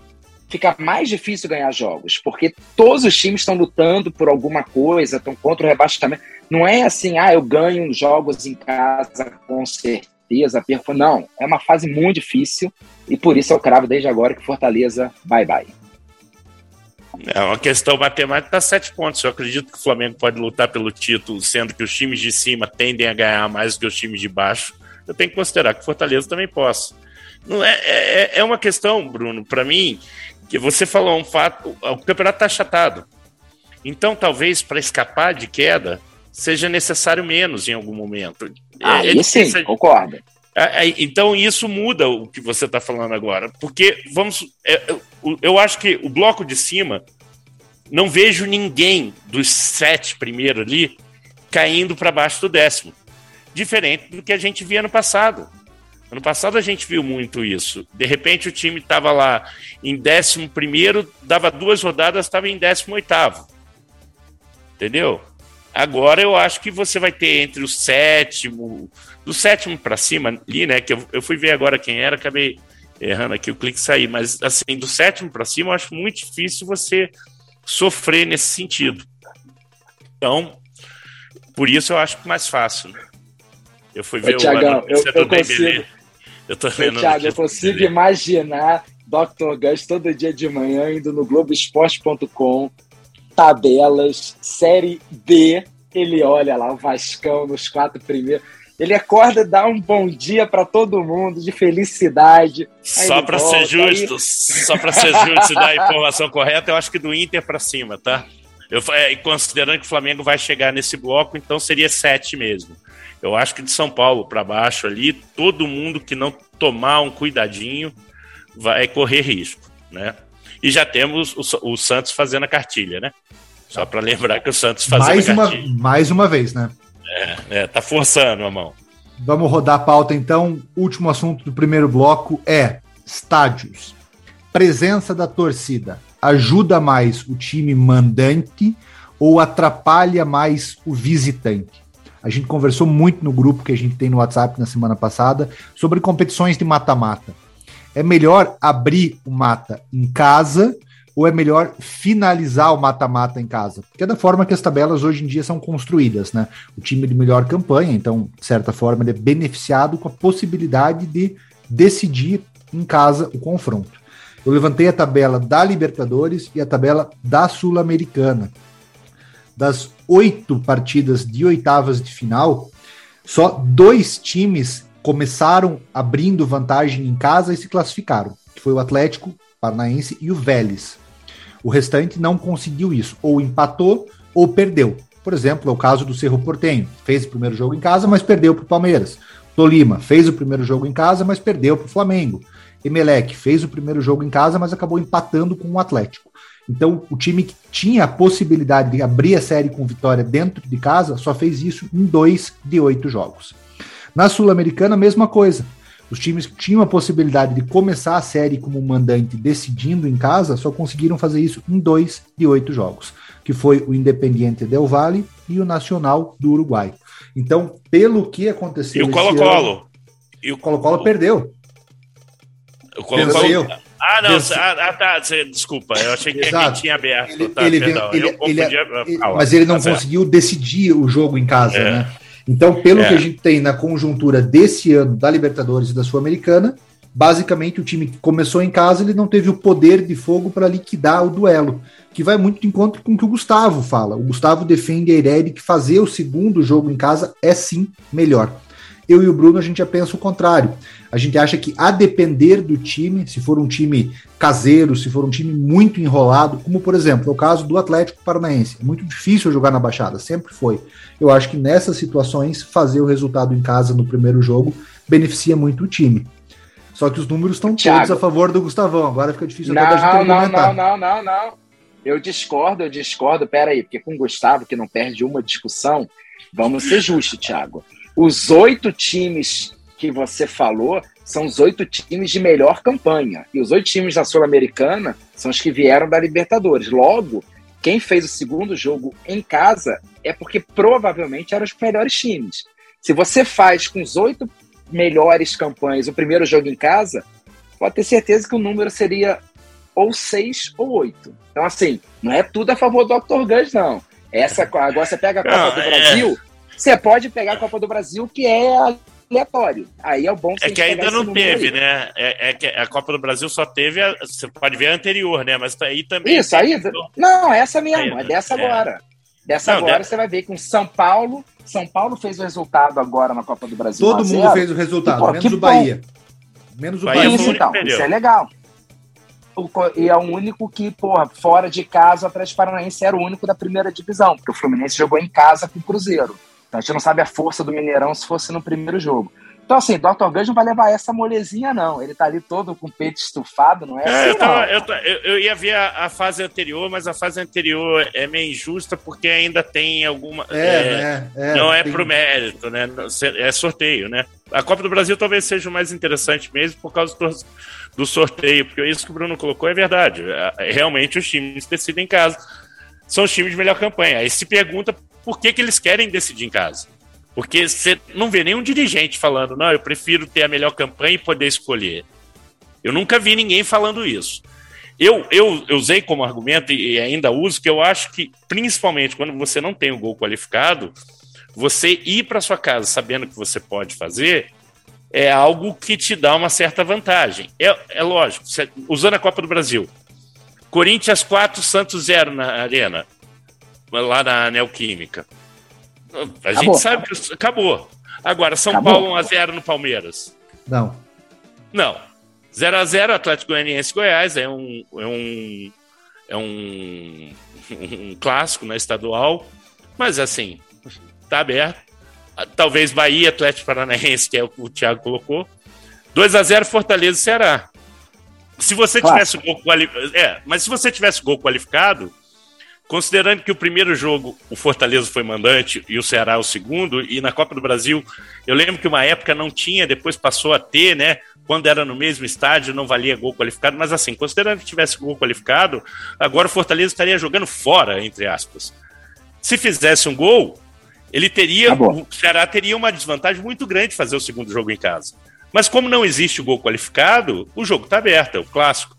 [SPEAKER 3] fica mais difícil ganhar jogos, porque todos os times estão lutando por alguma coisa, estão contra o rebaixamento. Não é assim, ah, eu ganho jogos em casa com certeza, perco. Não, é uma fase muito difícil e por isso eu cravo desde agora que Fortaleza, bye bye.
[SPEAKER 2] É uma questão matemática, tá sete pontos. Eu acredito que o Flamengo pode lutar pelo título, sendo que os times de cima tendem a ganhar mais do que os times de baixo. Eu tenho que considerar que Fortaleza também possa. Não é, é, é uma questão, Bruno, para mim, que você falou um fato, o campeonato está achatado. Então, talvez para escapar de queda, seja necessário menos em algum momento.
[SPEAKER 3] Ah, é, sim, concordo.
[SPEAKER 2] É, é, então isso muda o que você está falando agora, porque vamos, é, eu, eu acho que o bloco de cima não vejo ninguém dos sete primeiro ali caindo para baixo do décimo, diferente do que a gente via no passado. Ano passado a gente viu muito isso. De repente o time estava lá em décimo primeiro, dava duas rodadas, estava em décimo oitavo. Entendeu? Agora eu acho que você vai ter entre o sétimo, do sétimo para cima ali, né? Que eu, eu fui ver agora quem era, acabei errando aqui o clique sair, mas assim, do sétimo para cima eu acho muito difícil você sofrer nesse sentido. Então, por isso eu acho mais fácil. Né?
[SPEAKER 3] Eu fui ver Ô, Thiagão, o eu, eu consigo, eu tô vendo. Thiago, eu consigo imaginar Dr. Gus todo dia de manhã indo no Globoesporte.com tabelas, Série B, ele olha lá o Vascão nos quatro primeiros. Ele acorda, dá um bom dia para todo mundo, de felicidade.
[SPEAKER 2] Só para ser justo, aí... só para ser justo e dar a [laughs] informação correta, eu acho que do Inter para cima, tá? Eu, é, considerando que o Flamengo vai chegar nesse bloco, então seria sete mesmo. Eu acho que de São Paulo para baixo ali, todo mundo que não tomar um cuidadinho vai correr risco, né? E já temos o, o Santos fazendo a cartilha, né? Só para lembrar que o Santos fazendo
[SPEAKER 1] mais a cartilha. Uma, mais uma vez, né?
[SPEAKER 2] É, é, tá forçando a mão.
[SPEAKER 1] Vamos rodar a pauta então. Último assunto do primeiro bloco é estádios. Presença da torcida ajuda mais o time mandante ou atrapalha mais o visitante? A gente conversou muito no grupo que a gente tem no WhatsApp na semana passada sobre competições de mata-mata. É melhor abrir o mata em casa ou é melhor finalizar o mata-mata em casa? Porque é da forma que as tabelas hoje em dia são construídas, né? O time de melhor campanha, então, de certa forma, ele é beneficiado com a possibilidade de decidir em casa o confronto. Eu levantei a tabela da Libertadores e a tabela da Sul-Americana. Das oito partidas de oitavas de final, só dois times começaram abrindo vantagem em casa e se classificaram, que foi o Atlético Paranaense e o Vélez. O restante não conseguiu isso, ou empatou ou perdeu. Por exemplo, é o caso do Cerro Portenho, fez o primeiro jogo em casa, mas perdeu para o Palmeiras. Tolima fez o primeiro jogo em casa, mas perdeu para o Flamengo. Emelec fez o primeiro jogo em casa, mas acabou empatando com o Atlético. Então, o time que tinha a possibilidade de abrir a série com vitória dentro de casa só fez isso em dois de oito jogos. Na Sul-Americana, mesma coisa. Os times que tinham a possibilidade de começar a série como mandante decidindo em casa só conseguiram fazer isso em dois de oito jogos, que foi o Independiente Del Valle e o Nacional do Uruguai. Então, pelo que aconteceu.
[SPEAKER 2] E o Colo-Colo?
[SPEAKER 1] E o Colo-Colo perdeu.
[SPEAKER 2] O Colo-Colo. Ah, não, ah, ah, tá, desculpa, eu achei que Exato. tinha aberto.
[SPEAKER 1] Ele, tá, ele, ele, ele, ele mas ele não tá conseguiu certo. decidir o jogo em casa, é. né? Então, pelo é. que a gente tem na conjuntura desse ano da Libertadores e da Sul-Americana, basicamente o time que começou em casa ele não teve o poder de fogo para liquidar o duelo, que vai muito de encontro com o que o Gustavo fala. O Gustavo defende a ideia de que fazer o segundo jogo em casa é sim melhor. Eu e o Bruno, a gente já pensa o contrário. A gente acha que, a depender do time, se for um time caseiro, se for um time muito enrolado, como por exemplo, o caso do Atlético Paranaense, é muito difícil jogar na Baixada, sempre foi. Eu acho que nessas situações, fazer o resultado em casa no primeiro jogo beneficia muito o time. Só que os números estão todos a favor do Gustavão. Agora fica difícil
[SPEAKER 3] não, até não, não, não, não, não. Eu discordo, eu discordo. Pera aí, porque com o Gustavo, que não perde uma discussão, vamos ser justos, Thiago. Os oito times que você falou são os oito times de melhor campanha. E os oito times da Sul-Americana são os que vieram da Libertadores. Logo, quem fez o segundo jogo em casa é porque provavelmente eram os melhores times. Se você faz com os oito melhores campanhas o primeiro jogo em casa, pode ter certeza que o número seria ou seis ou oito. Então, assim, não é tudo a favor do Dr. Guns, não. Essa, agora você pega a Copa não, do é... Você pode pegar a Copa do Brasil, que é aleatório. Aí é o bom
[SPEAKER 2] que É que ainda não teve, aí. né? É, é, que a Copa do Brasil só teve, a, você pode ver a anterior, né? Mas aí também.
[SPEAKER 3] Isso, aí. Não, essa mesmo, é dessa é. agora. Dessa não, agora de... você vai ver com São Paulo. São Paulo fez o resultado agora na Copa do Brasil.
[SPEAKER 1] Todo mundo fez o resultado, pô, menos o Bahia. Menos o Bahia.
[SPEAKER 3] Isso, então, isso é legal. E é o único que, porra, fora de casa, o Atlético Paranaense era o único da primeira divisão, porque o Fluminense jogou em casa com o Cruzeiro. Então a gente não sabe a força do Mineirão se fosse no primeiro jogo. Então, assim, Dr. Gus não vai levar essa molezinha, não. Ele tá ali todo com o peito estufado, não é, é assim,
[SPEAKER 2] eu, tava, eu, eu, ia ver a, a, fase anterior, mas a fase anterior é meio injusta porque ainda tem alguma. É, é, é não é tem... pro mérito, né? É sorteio, né? A Copa do Brasil talvez seja o mais interessante mesmo por causa do, do sorteio, porque isso que o Bruno colocou é verdade. É, realmente os times decidem em casa. São os times de melhor campanha. Aí se pergunta por que, que eles querem decidir em casa. Porque você não vê nenhum dirigente falando, não, eu prefiro ter a melhor campanha e poder escolher. Eu nunca vi ninguém falando isso. Eu, eu, eu usei como argumento e ainda uso que eu acho que, principalmente quando você não tem o gol qualificado, você ir para sua casa sabendo que você pode fazer é algo que te dá uma certa vantagem. É, é lógico, usando a Copa do Brasil. Corinthians 4, Santos 0 na Arena lá na Neoquímica. A acabou. gente sabe que acabou. Agora, São acabou. Paulo 1x0 no Palmeiras.
[SPEAKER 1] Não.
[SPEAKER 2] Não. 0x0 Atlético Goianiense Goiás é um, é um, é um, [laughs] um clássico na né, estadual, mas assim, tá aberto. Talvez Bahia, Atlético Paranaense, que é o que o Thiago colocou. 2 a 0 Fortaleza e Ceará. Se você tivesse gol qualificado. É, mas se você tivesse gol qualificado, Considerando que o primeiro jogo o Fortaleza foi mandante e o Ceará o segundo, e na Copa do Brasil, eu lembro que uma época não tinha, depois passou a ter, né? Quando era no mesmo estádio, não valia gol qualificado, mas assim, considerando que tivesse gol qualificado, agora o Fortaleza estaria jogando fora, entre aspas. Se fizesse um gol, ele teria, tá o Ceará teria uma desvantagem muito grande de fazer o segundo jogo em casa. Mas como não existe gol qualificado, o jogo está aberto, é o clássico.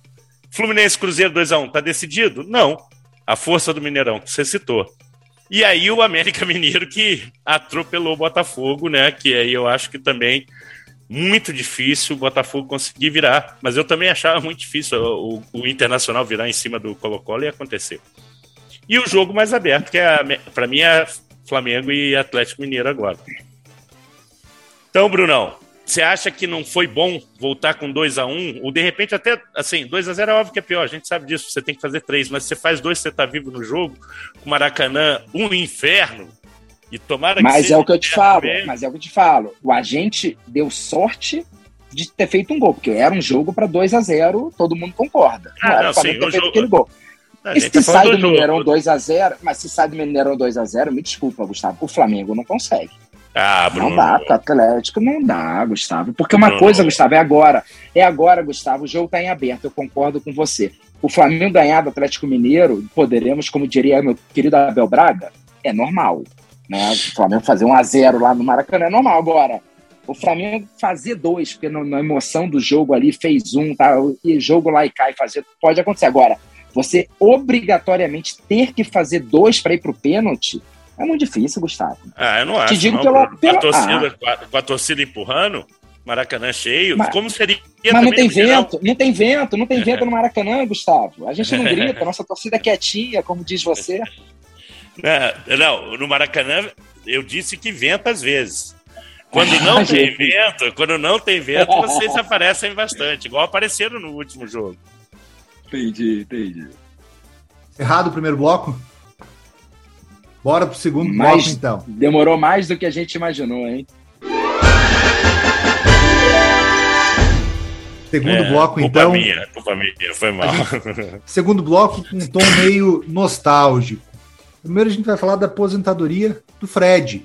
[SPEAKER 2] Fluminense Cruzeiro 2 a 1 tá decidido? Não a força do Mineirão, que você citou. E aí o América [laughs] Mineiro que atropelou o Botafogo, né? Que aí eu acho que também muito difícil o Botafogo conseguir virar. Mas eu também achava muito difícil o, o Internacional virar em cima do Colo-Colo e acontecer. E o jogo mais aberto, que é para mim é Flamengo e Atlético Mineiro agora. Então, Brunão, você acha que não foi bom voltar com 2 a 1 um, Ou de repente até, assim, 2 a 0 é óbvio que é pior, a gente sabe disso, você tem que fazer três, mas você faz dois, você tá vivo no jogo, com Maracanã, um inferno, e tomara
[SPEAKER 3] Mas é o que eu te falo, mesmo. mas é o que eu te falo. O agente deu sorte de ter feito um gol, porque era um jogo para 2 a 0 todo mundo concorda.
[SPEAKER 2] Ah, não, não sim, o jogo... aquele
[SPEAKER 3] gol. e se tá sai do Mineirão 2x0, mas se sai do Mineirão 2x0, me desculpa, Gustavo, o Flamengo não consegue.
[SPEAKER 2] Ah, Bruno.
[SPEAKER 3] Não dá, porque o Atlético não dá, Gustavo. Porque uma Bruno. coisa, Gustavo, é agora. É agora, Gustavo, o jogo está em aberto, eu concordo com você. O Flamengo ganhar do Atlético Mineiro, poderemos, como diria meu querido Abel Braga, é normal. Né? O Flamengo fazer um a 0 lá no Maracanã é normal. Agora, o Flamengo fazer dois, porque na emoção do jogo ali fez um, tá? E jogo lá e cai, fazer, pode acontecer. Agora, você obrigatoriamente ter que fazer dois para ir para o pênalti, é muito difícil, Gustavo.
[SPEAKER 2] Ah, eu não acho. Te digo não, pela, pela... A torcida, ah. com, a, com, a, torcida empurrando, Maracanã cheio, mas, como seria?
[SPEAKER 3] Mas não tem vento, não tem vento, não tem vento no [laughs] Maracanã, Gustavo. A gente não grita, a nossa torcida é quietinha, como diz você. [laughs]
[SPEAKER 2] Não, não, no Maracanã eu disse que venta às vezes. Quando não [laughs] tem vento, quando não tem vento, vocês aparecem bastante, igual apareceram no último jogo.
[SPEAKER 3] Entendi, entendi.
[SPEAKER 1] Errado o primeiro bloco? Bora pro segundo bloco, então.
[SPEAKER 3] Demorou mais do que a gente imaginou, hein?
[SPEAKER 1] Segundo é, bloco, culpa então.
[SPEAKER 2] Minha, culpa minha, foi mal.
[SPEAKER 1] Gente, segundo bloco com um tom meio nostálgico. Primeiro a gente vai falar da aposentadoria do Fred.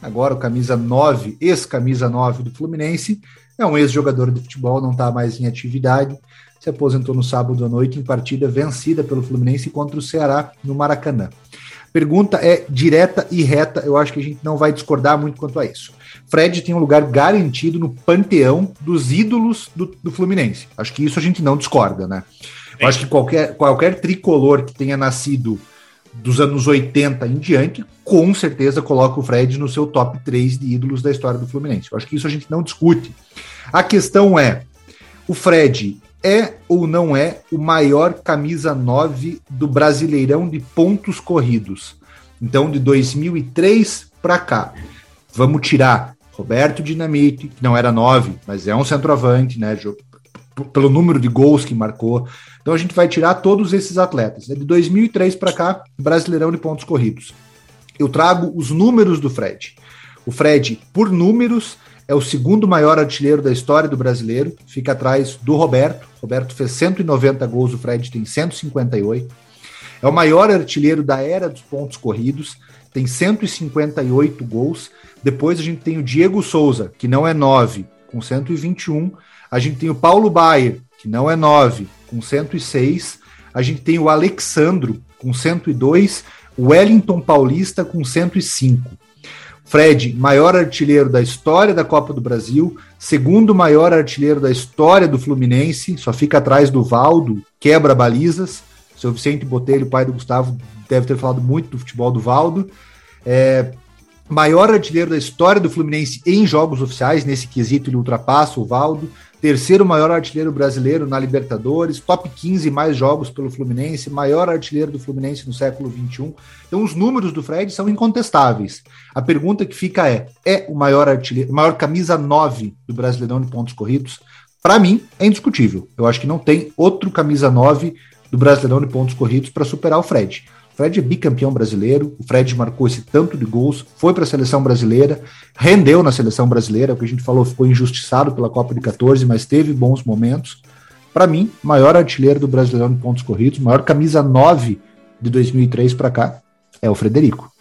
[SPEAKER 1] Agora o camisa 9, ex-camisa 9 do Fluminense, é um ex-jogador de futebol, não está mais em atividade. Se aposentou no sábado à noite em partida vencida pelo Fluminense contra o Ceará no Maracanã. Pergunta é direta e reta, eu acho que a gente não vai discordar muito quanto a isso. Fred tem um lugar garantido no panteão dos ídolos do, do Fluminense. Acho que isso a gente não discorda, né? Eu acho que qualquer, qualquer tricolor que tenha nascido dos anos 80 em diante, com certeza coloca o Fred no seu top 3 de ídolos da história do Fluminense. Eu acho que isso a gente não discute. A questão é: o Fred é ou não é o maior camisa 9 do Brasileirão de pontos corridos. Então, de 2003 para cá. Vamos tirar Roberto Dinamite, que não era 9, mas é um centroavante, né? Pelo número de gols que marcou. Então a gente vai tirar todos esses atletas. Né? De 2003 para cá, Brasileirão de pontos corridos. Eu trago os números do Fred. O Fred, por números, é o segundo maior artilheiro da história do brasileiro, fica atrás do Roberto. Roberto fez 190 gols, o Fred tem 158. É o maior artilheiro da era dos pontos corridos, tem 158 gols. Depois a gente tem o Diego Souza, que não é 9, com 121. A gente tem o Paulo Baier, que não é 9, com 106. A gente tem o Alexandro, com 102. O Wellington Paulista, com 105. Fred, maior artilheiro da história da Copa do Brasil, segundo maior artilheiro da história do Fluminense, só fica atrás do Valdo, quebra balizas. Seu Vicente Botelho, pai do Gustavo, deve ter falado muito do futebol do Valdo. É, maior artilheiro da história do Fluminense em jogos oficiais, nesse quesito ele ultrapassa o Valdo terceiro maior artilheiro brasileiro na Libertadores, top 15 mais jogos pelo Fluminense, maior artilheiro do Fluminense no século XXI. Então os números do Fred são incontestáveis. A pergunta que fica é: é o maior artilheiro, maior camisa 9 do Brasileirão de pontos corridos? Para mim, é indiscutível. Eu acho que não tem outro camisa 9 do Brasileirão de pontos corridos para superar o Fred. Fred é bicampeão brasileiro, o Fred marcou esse tanto de gols, foi para a seleção brasileira, rendeu na seleção brasileira, o que a gente falou, ficou injustiçado pela Copa de 14, mas teve bons momentos. Para mim, maior artilheiro do Brasileirão de pontos corridos, maior camisa 9 de 2003 para cá, é o Frederico.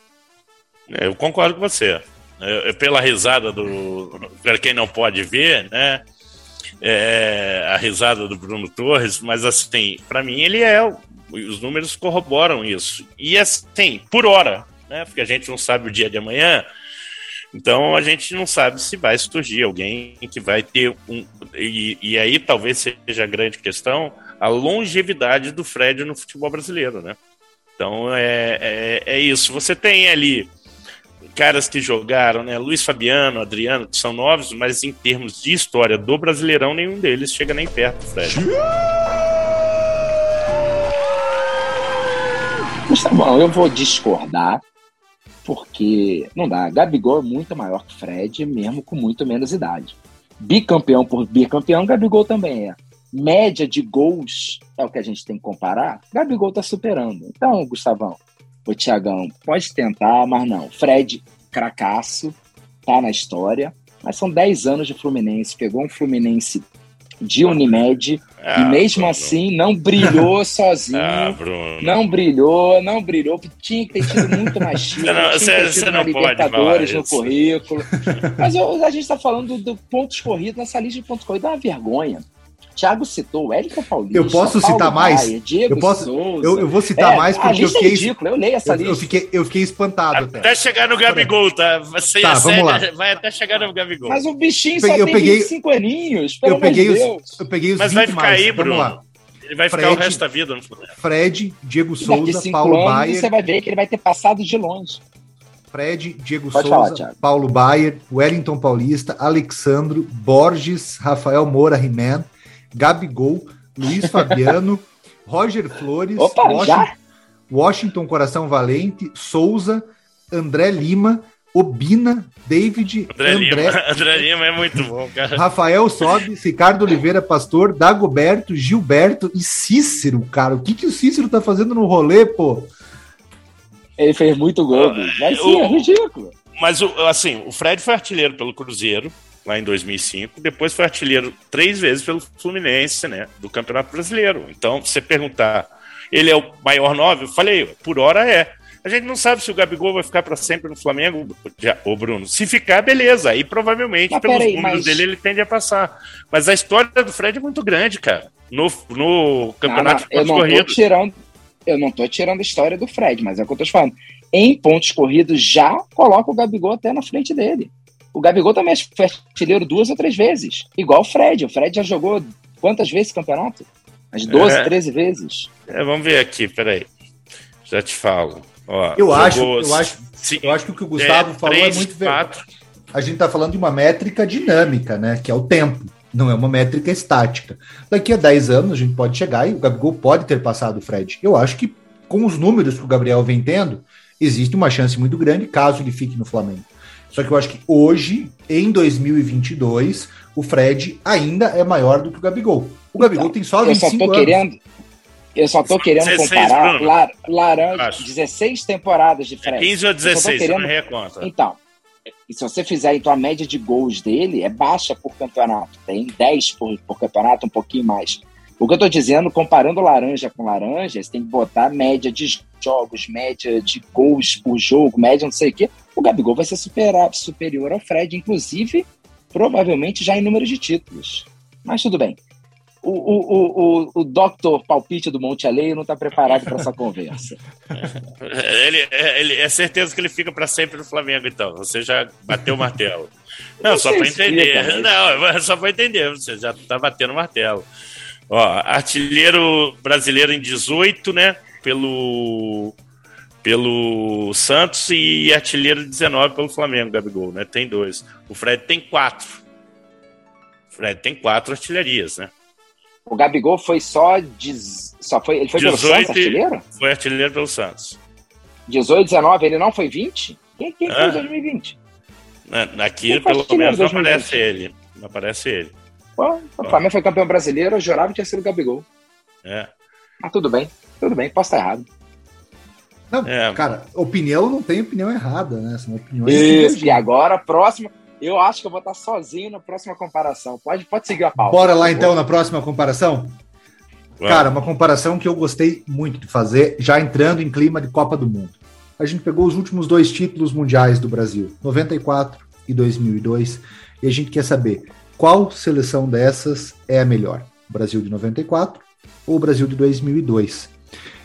[SPEAKER 2] É, eu concordo com você. É pela risada do. Para quem não pode ver, né? É, a risada do Bruno Torres, mas assim, para mim ele é os números corroboram isso. E assim, por hora, né? Porque a gente não sabe o dia de amanhã. Então a gente não sabe se vai surgir alguém que vai ter um. E, e aí talvez seja a grande questão a longevidade do Fred no futebol brasileiro, né? Então é, é, é isso. Você tem ali caras que jogaram, né? Luiz Fabiano, Adriano, que são novos, mas em termos de história do Brasileirão, nenhum deles chega nem perto Fred.
[SPEAKER 3] Mas tá bom, eu vou discordar, porque não dá. Gabigol é muito maior que Fred, mesmo com muito menos idade. bicampeão por bicampeão, Gabigol também é. Média de gols é o que a gente tem que comparar. Gabigol tá superando. Então, Gustavão, o Thiagão, pode tentar, mas não. Fred, cracaço, tá na história. Mas são 10 anos de Fluminense. Pegou um Fluminense de Unimed ah, e mesmo Bruno. assim não brilhou [laughs] sozinho. Ah, não brilhou, não brilhou. Tinha que ter tido muito mais [laughs] time. Você não,
[SPEAKER 2] Libertadores
[SPEAKER 3] no currículo. [laughs] Mas a gente está falando do, do pontos corridos. Nessa lista de pontos corridos é uma vergonha. Thiago citou o Érica Paulista.
[SPEAKER 1] Eu posso Paulo citar mais? Diego eu, posso, Souza. Eu, eu vou citar é, mais porque eu fiquei. É ridículo,
[SPEAKER 3] eu leio essa eu, lista.
[SPEAKER 1] Eu fiquei, eu fiquei espantado.
[SPEAKER 2] Até, até chegar no Gabigol, tá? Você tá, vamos lá. Vai até chegar no Gabigol.
[SPEAKER 3] Mas o bichinho eu peguei, só tem
[SPEAKER 1] peguei,
[SPEAKER 3] 25 aninhos.
[SPEAKER 1] Eu peguei, os, eu peguei os
[SPEAKER 2] Mas vai ficar mais. aí, Bruno. Vamos lá. Ele vai Fred, ficar o resto da vida no Fluminense.
[SPEAKER 1] Fred, Diego Souza, Paulo Baier.
[SPEAKER 3] Você vai ver que ele vai ter passado de longe.
[SPEAKER 1] Fred, Diego Pode Souza, falar, Paulo Baier, Wellington Paulista, Alexandro, Borges, Rafael Moura Rimen, Gabigol, Luiz [laughs] Fabiano, Roger Flores,
[SPEAKER 3] Opa, Washington,
[SPEAKER 1] Washington Coração Valente, Souza, André Lima, Obina, David,
[SPEAKER 2] André, André, Lima. [laughs] André Lima é muito bom, cara.
[SPEAKER 1] Rafael Sobes, Ricardo Oliveira Pastor, Dagoberto, Gilberto e Cícero, cara. O que, que o Cícero tá fazendo no rolê, pô?
[SPEAKER 3] Ele fez muito gol, mas sim, o, é ridículo.
[SPEAKER 2] Mas, assim, o Fred foi artilheiro pelo Cruzeiro, lá em 2005. Depois foi artilheiro três vezes pelo Fluminense, né? Do Campeonato Brasileiro. Então, você perguntar, ele é o maior nove? Eu falei, por hora é. A gente não sabe se o Gabigol vai ficar para sempre no Flamengo, o Bruno. Se ficar, beleza. Aí provavelmente, mas pelos aí, números mas... dele, ele tende a passar. Mas a história do Fred é muito grande, cara. No, no campeonato
[SPEAKER 3] não, não, eu não tô tirando Eu não tô tirando a história do Fred, mas é o que eu tô te falando. Em pontos corridos, já coloca o Gabigol até na frente dele. O Gabigol também foi artilheiro duas ou três vezes. Igual o Fred. O Fred já jogou quantas vezes campeonato? As 12, é. 13 vezes.
[SPEAKER 2] É, vamos ver aqui, peraí. Já te falo.
[SPEAKER 1] Ó, eu, acho, eu, acho, eu acho que o que o Gustavo é, falou é muito verdade. A gente está falando de uma métrica dinâmica, né? Que é o tempo. Não é uma métrica estática. Daqui a 10 anos a gente pode chegar e o Gabigol pode ter passado o Fred. Eu acho que com os números que o Gabriel vem tendo, existe uma chance muito grande caso ele fique no Flamengo. Só que eu acho que hoje, em 2022, o Fred ainda é maior do que o Gabigol. O Gabigol então, tem só 25 eu só tô
[SPEAKER 3] anos. Querendo, eu só tô querendo 16, comparar lar, Laranja, Acho. 16 temporadas de Fred.
[SPEAKER 2] É 15 ou 16, querendo, não conta.
[SPEAKER 3] Então, e se você fizer então a média de gols dele é baixa por campeonato. Tem 10 por, por campeonato, um pouquinho mais. O que eu tô dizendo, comparando laranja com laranja, você tem que botar média de jogos, média de gols por jogo, média não sei o quê o Gabigol vai ser superar, superior ao Fred, inclusive, provavelmente já em número de títulos. Mas tudo bem. O, o, o, o Dr. Palpite do Monte Aleio não está preparado para essa [laughs] conversa.
[SPEAKER 2] ele, ele, é certeza que ele fica para sempre no Flamengo, então. Você já bateu o martelo. [laughs] Não, só para entender. [laughs] Não, só para entender. Você já está batendo o martelo. Ó, artilheiro brasileiro em 18, né? Pelo pelo Santos e artilheiro 19 pelo Flamengo, Gabigol, né? Tem dois. O Fred tem quatro. O Fred tem quatro artilharias, né?
[SPEAKER 3] O Gabigol foi só de, só foi ele foi pelo Santos artilheiro?
[SPEAKER 2] Foi artilheiro pelo Santos.
[SPEAKER 3] 18, 19, ele não foi 20? Quem, quem foi em 2020?
[SPEAKER 2] Aqui, pelo menos, não aparece ele. Não aparece ele.
[SPEAKER 3] Pô, o Flamengo foi campeão brasileiro, eu jurava que tinha sido o Gabigol.
[SPEAKER 2] É.
[SPEAKER 3] Mas tudo bem, tudo bem, posso estar errado.
[SPEAKER 1] Não, é. cara, opinião não tem opinião errada, né? São opiniões.
[SPEAKER 3] Isso, e agora, próxima. Eu acho que eu vou estar sozinho na próxima comparação. Pode, pode seguir a pauta.
[SPEAKER 1] Bora lá então na próxima comparação? Cara, uma comparação que eu gostei muito de fazer, já entrando em clima de Copa do Mundo. A gente pegou os últimos dois títulos mundiais do Brasil, 94 e 2002, e a gente quer saber qual seleção dessas é a melhor: o Brasil de 94 ou o Brasil de 2002?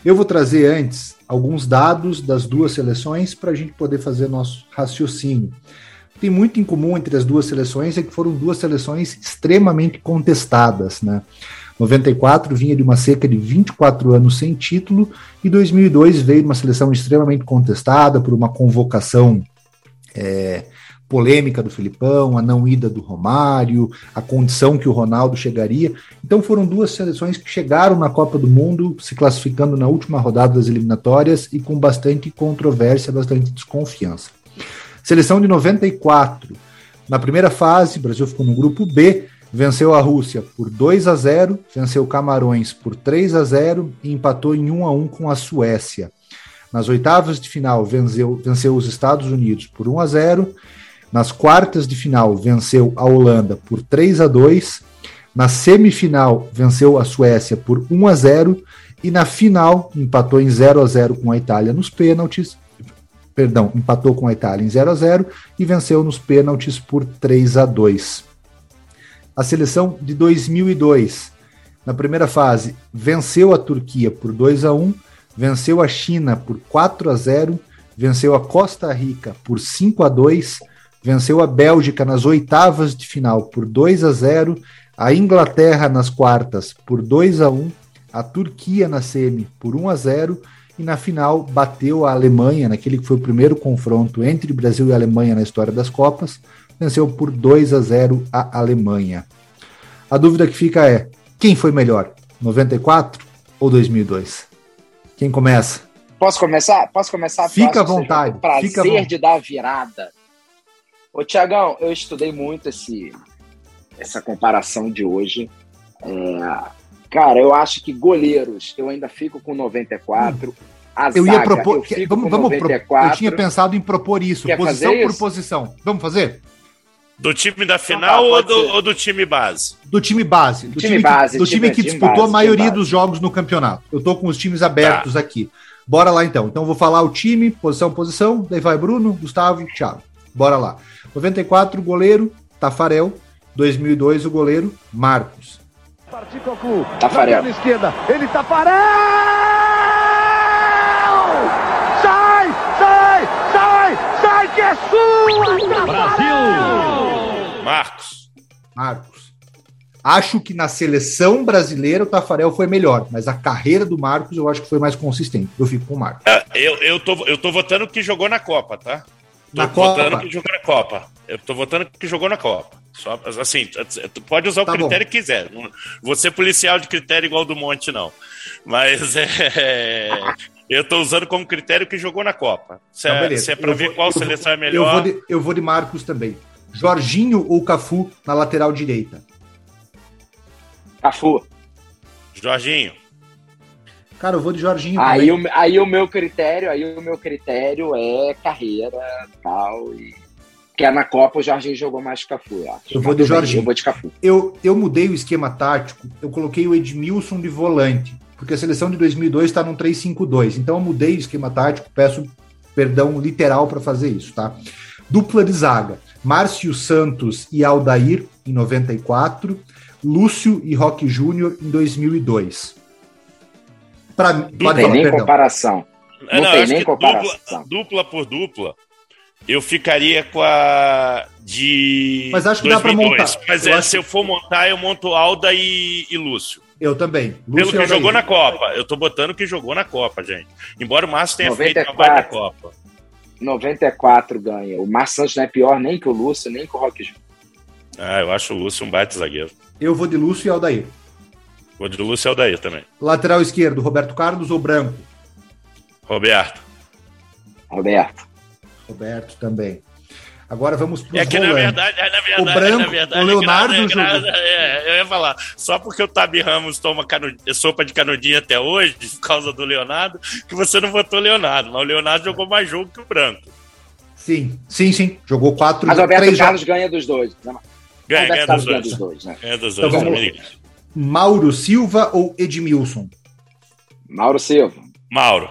[SPEAKER 1] Eu vou trazer antes alguns dados das duas seleções para a gente poder fazer nosso raciocínio. Tem muito em comum entre as duas seleções é que foram duas seleções extremamente contestadas, né? 94 vinha de uma seca de 24 anos sem título e 2002 veio de uma seleção extremamente contestada por uma convocação é, polêmica do Filipão, a não ida do Romário, a condição que o Ronaldo chegaria. Então foram duas seleções que chegaram na Copa do Mundo, se classificando na última rodada das eliminatórias e com bastante controvérsia, bastante desconfiança. Seleção de 94 Na primeira fase, o Brasil ficou no grupo B, venceu a Rússia por 2 a 0, venceu Camarões por 3 a 0 e empatou em 1 a 1 com a Suécia. Nas oitavas de final, venceu, venceu os Estados Unidos por 1 a 0. Nas quartas de final, venceu a Holanda por 3 a 2. Na semifinal, venceu a Suécia por 1 a 0. E na final, empatou em 0 a 0 com a Itália nos pênaltis. Perdão, empatou com a Itália em 0 a 0 e venceu nos pênaltis por 3 a 2. A seleção de 2002, na primeira fase, venceu a Turquia por 2 a 1 venceu a China por 4 a 0, venceu a Costa Rica por 5 a 2, venceu a Bélgica nas oitavas de final por 2 a 0, a Inglaterra nas quartas por 2 a 1, a Turquia na semi por 1 a 0 e na final bateu a Alemanha, naquele que foi o primeiro confronto entre Brasil e Alemanha na história das Copas, venceu por 2 a 0 a Alemanha. A dúvida que fica é: quem foi melhor, 94 ou 2002? Quem começa?
[SPEAKER 3] Posso começar? Posso começar?
[SPEAKER 1] Fica à vontade.
[SPEAKER 3] Prazer
[SPEAKER 1] fica
[SPEAKER 3] de dar a virada. Ô, Tiagão, eu estudei muito esse, essa comparação de hoje. É, cara, eu acho que goleiros, eu ainda fico com 94. A
[SPEAKER 1] eu
[SPEAKER 3] zaga,
[SPEAKER 1] ia propor.
[SPEAKER 3] eu fico
[SPEAKER 1] vamos,
[SPEAKER 3] com
[SPEAKER 1] vamos
[SPEAKER 3] 94.
[SPEAKER 1] eu tinha pensado em propor isso,
[SPEAKER 3] Quer
[SPEAKER 1] posição por
[SPEAKER 3] isso?
[SPEAKER 1] posição. Vamos fazer?
[SPEAKER 2] Do time da
[SPEAKER 3] tá,
[SPEAKER 2] final ou,
[SPEAKER 3] pode
[SPEAKER 2] do, ou do time base?
[SPEAKER 1] Do time base. Do
[SPEAKER 3] Time
[SPEAKER 1] que-
[SPEAKER 3] base,
[SPEAKER 1] do time,
[SPEAKER 3] time-
[SPEAKER 1] que
[SPEAKER 3] time
[SPEAKER 1] disputou
[SPEAKER 3] base,
[SPEAKER 1] a maioria
[SPEAKER 3] time
[SPEAKER 1] dos jogos no campeonato. Eu tô com os times abertos aqui. Bora lá então. Então eu vou falar o time, posição, posição. Daí vai Bruno, Gustavo e Thiago. Bora lá. 94, goleiro, Tafarel. 2002, o goleiro, Marcos.
[SPEAKER 4] Partiu Cocu.
[SPEAKER 3] Tafarel.
[SPEAKER 4] Na esquerda. Ele Tafarel! Sai, sai, sai, sai que é sua! Brasil!
[SPEAKER 2] Marcos.
[SPEAKER 1] Marcos. Acho que na seleção brasileira o Tafarel foi melhor, mas a carreira do Marcos eu acho que foi mais consistente. Eu fico com o Marcos.
[SPEAKER 2] É, Eu, eu, tô, eu tô votando que jogou na Copa, tá? Tô
[SPEAKER 1] Na
[SPEAKER 2] votando
[SPEAKER 1] Copa?
[SPEAKER 2] que jogou na Copa. Eu tô votando que jogou na Copa. Só, assim, tu pode usar o
[SPEAKER 1] Tá bom.
[SPEAKER 2] critério que quiser. Não vou ser policial de critério igual do Monte, não. Mas [laughs] é, eu tô usando como critério que jogou na Copa. Se,
[SPEAKER 1] Então,
[SPEAKER 2] é,
[SPEAKER 1] beleza.
[SPEAKER 2] se é pra
[SPEAKER 1] Eu
[SPEAKER 2] ver
[SPEAKER 1] vou-
[SPEAKER 2] qual
[SPEAKER 1] eu vou-
[SPEAKER 2] seleção é
[SPEAKER 1] Eu
[SPEAKER 2] melhor.
[SPEAKER 1] vou, de, eu vou de Marcos também. Jorginho ou Cafu na lateral direita?
[SPEAKER 3] Cafu.
[SPEAKER 2] Jorginho.
[SPEAKER 1] Cara, eu vou de Jorginho
[SPEAKER 3] Aí
[SPEAKER 1] também.
[SPEAKER 3] o, aí o meu critério, aí o meu critério é carreira tal e que é na Copa o Jorginho jogou mais que Cafu, eu acho.
[SPEAKER 1] Eu vou de Jorginho.
[SPEAKER 3] Eu vou de Cafu.
[SPEAKER 1] Eu, eu mudei o esquema tático, eu coloquei o Edmilson de volante, porque a seleção de 2002 está num 3-5-2. Então eu mudei o esquema tático, peço perdão literal para fazer isso, tá? Dupla de zaga: Márcio Santos e Aldair em 94, Lúcio e Roque Júnior em 2002. Pra,
[SPEAKER 3] Não
[SPEAKER 1] pode
[SPEAKER 3] tem
[SPEAKER 1] falar,
[SPEAKER 3] nem
[SPEAKER 1] perdão.
[SPEAKER 3] comparação.
[SPEAKER 2] É,
[SPEAKER 3] Não tem
[SPEAKER 2] acho
[SPEAKER 3] nem comparação.
[SPEAKER 2] Dupla, dupla por dupla, eu ficaria com a de.
[SPEAKER 1] Mas acho que dá pra montar.
[SPEAKER 2] Mas
[SPEAKER 1] Eu
[SPEAKER 2] é,
[SPEAKER 1] acho
[SPEAKER 2] se eu for montar, eu monto Alda e, e Lúcio.
[SPEAKER 1] Eu também.
[SPEAKER 2] Pelo
[SPEAKER 1] Lúcio e
[SPEAKER 2] que
[SPEAKER 1] Aldair.
[SPEAKER 2] jogou na Copa. Eu tô botando que jogou na Copa, gente. Embora o Márcio tenha feito
[SPEAKER 3] 94.
[SPEAKER 2] uma baita Copa.
[SPEAKER 3] 94 ganha. O Márcio Santos não é pior nem que o Lúcio, nem que o Roque Júnior.
[SPEAKER 2] Ah, eu acho o Lúcio um baita zagueiro.
[SPEAKER 1] Eu vou de Lúcio e Aldair.
[SPEAKER 2] Vou de Lúcio Aldair também.
[SPEAKER 1] Lateral esquerdo, Roberto Carlos ou Branco?
[SPEAKER 2] Roberto.
[SPEAKER 3] Roberto.
[SPEAKER 1] Roberto também. Agora vamos para
[SPEAKER 2] É que na verdade, é, na verdade,
[SPEAKER 1] O Branco,
[SPEAKER 2] na verdade,
[SPEAKER 1] o Leonardo
[SPEAKER 2] é gra-
[SPEAKER 1] jogou.
[SPEAKER 2] é, eu ia falar, só porque o Tabi Ramos toma canu- sopa de canudinho até hoje, por causa do Leonardo, que você não votou Leonardo, mas o Leonardo jogou mais jogo que o Branco.
[SPEAKER 1] Sim, sim, sim. Jogou quatro,
[SPEAKER 3] Mas o Roberto Carlos
[SPEAKER 1] jogos.
[SPEAKER 3] ganha dos dois. Né? O
[SPEAKER 2] Ganha, ganha dos
[SPEAKER 3] ganha
[SPEAKER 2] dois.
[SPEAKER 3] dos dois, né?
[SPEAKER 2] Ganha dos
[SPEAKER 1] Então
[SPEAKER 2] dois.
[SPEAKER 1] vamos
[SPEAKER 2] Dominique.
[SPEAKER 1] Mauro Silva ou Edmilson?
[SPEAKER 3] Mauro Silva.
[SPEAKER 2] Mauro,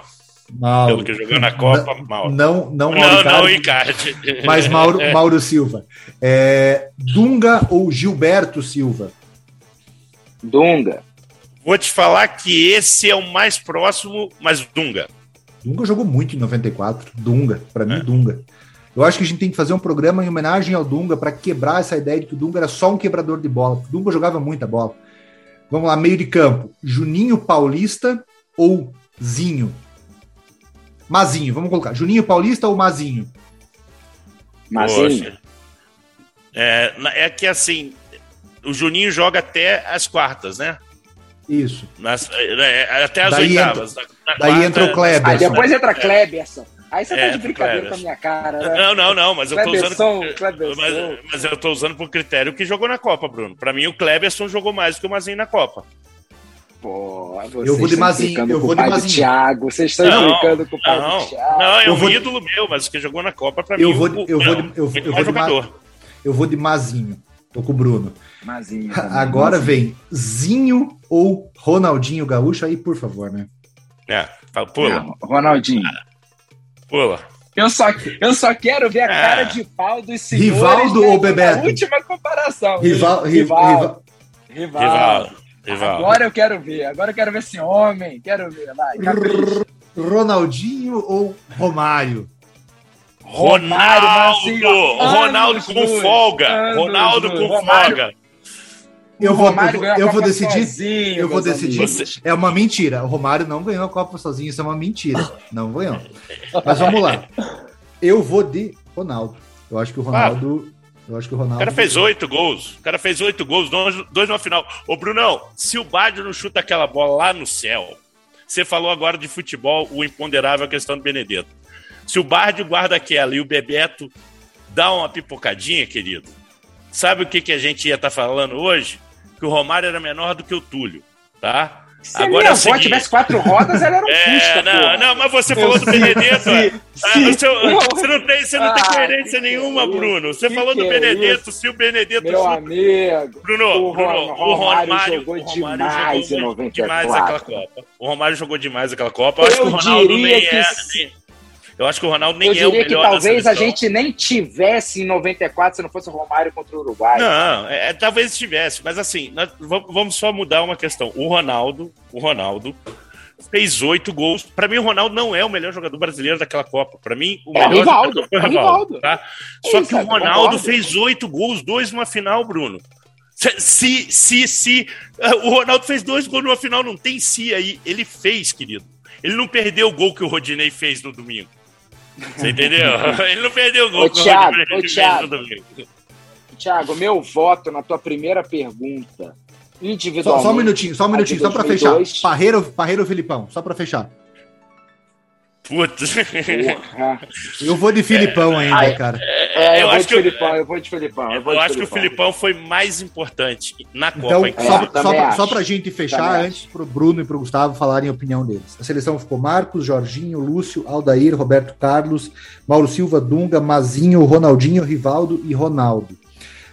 [SPEAKER 1] Mauro.
[SPEAKER 2] pelo que jogou na Copa, Mauro.
[SPEAKER 1] Não, não,
[SPEAKER 2] Não,
[SPEAKER 1] Mauro
[SPEAKER 2] não,
[SPEAKER 1] Icardi,
[SPEAKER 2] Icardi.
[SPEAKER 1] mas Mauro, Mauro Silva. É, Dunga ou Gilberto Silva?
[SPEAKER 3] Dunga.
[SPEAKER 2] Vou te falar que esse é o mais próximo, mas Dunga.
[SPEAKER 1] Dunga jogou muito em 94. Dunga, para
[SPEAKER 2] É.
[SPEAKER 1] mim, Dunga. Eu acho que a gente tem que fazer um programa em homenagem ao Dunga para quebrar essa ideia de que o Dunga era só um quebrador de bola. O Dunga jogava muita bola. Vamos lá, meio de campo. Juninho Paulista ou Zinho? Mazinho, vamos colocar. Juninho Paulista ou Mazinho?
[SPEAKER 3] Mazinho.
[SPEAKER 2] É, é que assim, o Juninho joga até as quartas, né?
[SPEAKER 1] Isso.
[SPEAKER 2] Nas- é, é, até as
[SPEAKER 1] Daí
[SPEAKER 2] oitavas. Na- na
[SPEAKER 1] daí
[SPEAKER 2] quarta-
[SPEAKER 1] entra o Kleber.
[SPEAKER 3] Aí depois entra Kleberson. Aí você
[SPEAKER 2] É,
[SPEAKER 3] tá de brincadeira com a minha cara, né?
[SPEAKER 2] Não, não, não, mas eu tô usando.
[SPEAKER 3] Cleberson.
[SPEAKER 2] Mas, mas eu tô usando por critério que jogou na Copa, Bruno. Pra mim, o Kleberson jogou mais do que o Mazinho na Copa.
[SPEAKER 3] Pô,
[SPEAKER 1] Eu vou de Mazinho, eu vou
[SPEAKER 3] o
[SPEAKER 1] de.
[SPEAKER 3] Thiago, vocês estão
[SPEAKER 2] Não,
[SPEAKER 3] implicando com o pai
[SPEAKER 2] Não,
[SPEAKER 3] do Thiago.
[SPEAKER 2] não, é
[SPEAKER 1] Eu
[SPEAKER 2] um
[SPEAKER 1] vou de-
[SPEAKER 2] ídolo meu, mas que jogou na Copa, pra
[SPEAKER 1] Eu
[SPEAKER 2] mim.
[SPEAKER 1] vou
[SPEAKER 2] o-
[SPEAKER 1] de- eu vou de-
[SPEAKER 2] não,
[SPEAKER 1] eu- eu vou de Ma-. Eu vou de Mazinho. Tô com o Bruno.
[SPEAKER 3] Mazinho. também,
[SPEAKER 1] Agora
[SPEAKER 3] Mazinho.
[SPEAKER 1] vem Zinho ou Ronaldinho Gaúcho aí, por favor, né?
[SPEAKER 2] É, pula,
[SPEAKER 3] Não, Ronaldinho.
[SPEAKER 2] Pula.
[SPEAKER 3] Eu só, eu só quero ver a
[SPEAKER 2] Ah.
[SPEAKER 3] cara de pau dos senhores.
[SPEAKER 1] Rivaldo ou
[SPEAKER 3] na
[SPEAKER 1] Bebeto?
[SPEAKER 3] última comparação.
[SPEAKER 1] Rival, rival-
[SPEAKER 3] Rivaldo.
[SPEAKER 2] Rivaldo. Rivaldo.
[SPEAKER 3] Agora eu quero ver. Agora eu quero ver esse homem. Quero ver. Vai, capricha.
[SPEAKER 1] Ronaldinho ou Romário?
[SPEAKER 2] Ronaldo! Ronaldo com folga!
[SPEAKER 3] anos
[SPEAKER 2] Ronaldo com
[SPEAKER 3] Romário-
[SPEAKER 2] folga!
[SPEAKER 1] Eu
[SPEAKER 3] O
[SPEAKER 1] vou, eu, eu vou decidir.
[SPEAKER 3] sozinho,
[SPEAKER 1] eu vou decidir.
[SPEAKER 3] amigos.
[SPEAKER 1] É uma mentira. O Romário não ganhou a Copa sozinho, isso é uma mentira. Não ganhou. Mas vamos lá. Eu vou de Ronaldo. Eu acho que o Ronaldo. Eu acho que o
[SPEAKER 2] O
[SPEAKER 1] Ronaldo.
[SPEAKER 2] cara fez oito gols. O cara fez oito gols, dois, dois na final. Ô, Brunão, se o Badio não chuta aquela bola lá no céu, você falou agora de futebol, o imponderável a questão do Benedetto. Se o Badio guarda aquela e o Bebeto dá uma pipocadinha, querido, sabe o que, que a gente ia estar falando hoje? Que o Romário era menor do que o Túlio, tá?
[SPEAKER 3] Se a minha
[SPEAKER 2] é
[SPEAKER 3] avó
[SPEAKER 2] seguinte-
[SPEAKER 3] tivesse quatro rodas, ela era um [laughs]
[SPEAKER 2] É,
[SPEAKER 3] Fusca,
[SPEAKER 2] não,
[SPEAKER 3] porra.
[SPEAKER 2] não, mas você falou do Benedetto.
[SPEAKER 3] se-
[SPEAKER 2] é. Ah,
[SPEAKER 3] se-
[SPEAKER 2] seu- [laughs] você não tem, você não tem
[SPEAKER 3] Ah,
[SPEAKER 2] coerência
[SPEAKER 3] que é
[SPEAKER 2] nenhuma,
[SPEAKER 3] isso?
[SPEAKER 2] Bruno. Você falou do
[SPEAKER 3] é
[SPEAKER 2] Benedetto, se o Benedetto
[SPEAKER 3] Meu
[SPEAKER 2] chuta-
[SPEAKER 3] amigo.
[SPEAKER 2] Bruno,
[SPEAKER 3] O
[SPEAKER 2] Bruno, o
[SPEAKER 3] Romário jogou
[SPEAKER 2] o Romário
[SPEAKER 3] demais
[SPEAKER 2] jogou
[SPEAKER 3] em 94.
[SPEAKER 2] demais aquela Copa. O Romário jogou demais aquela Copa. Eu acho
[SPEAKER 3] Eu
[SPEAKER 2] que o Ronaldo
[SPEAKER 3] diria
[SPEAKER 2] nem
[SPEAKER 3] que
[SPEAKER 2] é.
[SPEAKER 3] se-
[SPEAKER 2] nem- eu acho que o Ronaldo nem
[SPEAKER 3] Eu
[SPEAKER 2] é o
[SPEAKER 3] diria que
[SPEAKER 2] melhor da
[SPEAKER 3] talvez a gente nem tivesse em 94 se não fosse o Romário contra o Uruguai.
[SPEAKER 2] Não, é, talvez estivesse, mas assim, nós vamos só mudar uma questão. O Ronaldo, o Ronaldo fez oito gols. Pra mim, o Ronaldo não é o melhor jogador brasileiro daquela Copa. Pra mim, o
[SPEAKER 3] É
[SPEAKER 2] melhor
[SPEAKER 3] Rivaldo,
[SPEAKER 2] jogador foi o
[SPEAKER 3] é Rivaldo.
[SPEAKER 2] tá?
[SPEAKER 3] É
[SPEAKER 2] Só
[SPEAKER 3] isso,
[SPEAKER 2] que o Ronaldo fez oito gols, dois numa final, Bruno. Se, se, se, se, eh, o Ronaldo fez dois gols numa final, não tem se aí. Ele fez, querido. Ele não perdeu o gol que o Rodinei fez no domingo. Você entendeu? [laughs] Ele não perdeu o gol
[SPEAKER 3] Ô, Thiago, ô, Thiago. Tiago, meu voto na tua primeira pergunta,
[SPEAKER 1] Só,
[SPEAKER 3] individualmente.
[SPEAKER 1] só um minutinho, só um minutinho, só pra fechar.
[SPEAKER 3] 2002.
[SPEAKER 1] Parreira, ou- Parreira ou Filipão? Só pra fechar.
[SPEAKER 2] Putz.
[SPEAKER 3] Porra.
[SPEAKER 1] Eu vou de Filipão ainda,
[SPEAKER 3] Ai,
[SPEAKER 1] cara.
[SPEAKER 3] É, eu,
[SPEAKER 2] Eu
[SPEAKER 3] vou
[SPEAKER 2] acho
[SPEAKER 3] de
[SPEAKER 2] que eu-
[SPEAKER 3] Filipão, eu vou de Filipão. Eu, vou
[SPEAKER 2] Eu
[SPEAKER 3] de
[SPEAKER 2] acho que o Filipão foi mais importante na Copa.
[SPEAKER 1] Então, só,
[SPEAKER 3] É,
[SPEAKER 1] só, pra, só pra gente fechar,
[SPEAKER 3] Também
[SPEAKER 1] antes pro Bruno e pro Gustavo falarem a opinião deles. A seleção ficou Marcos, Jorginho, Lúcio, Aldair, Roberto Carlos, Mauro Silva, Dunga, Mazinho, Ronaldinho, Rivaldo e Ronaldo.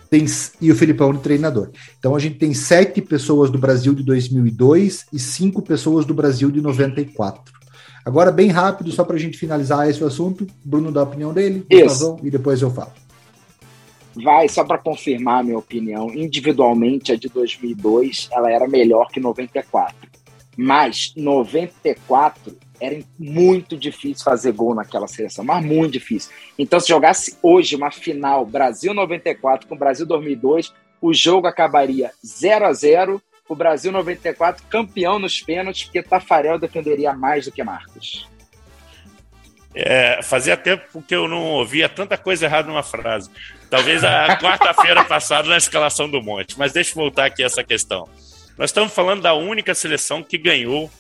[SPEAKER 1] Tem, e o Filipão de treinador. Então a gente tem sete pessoas do Brasil de 2002 e cinco pessoas do Brasil de 94. Agora, bem rápido, só pra gente finalizar esse assunto, Bruno dá a opinião dele. Gustavão, e depois eu falo.
[SPEAKER 3] Vai, só para confirmar a minha opinião, individualmente a de 2002 ela era melhor que 94. Mas 94 era muito difícil fazer gol naquela seleção, mas muito difícil. Então se jogasse hoje uma final Brasil 94 com Brasil 2002, o jogo acabaria 0 a 0 o Brasil 94 campeão nos pênaltis, porque Tafarel defenderia mais do que Marcos.
[SPEAKER 2] É, fazia tempo que eu não ouvia tanta coisa errada numa frase. Talvez a [laughs] quarta-feira passada na escalação do Monte. Mas deixa eu voltar aqui a essa questão. Nós estamos falando da única seleção que ganhou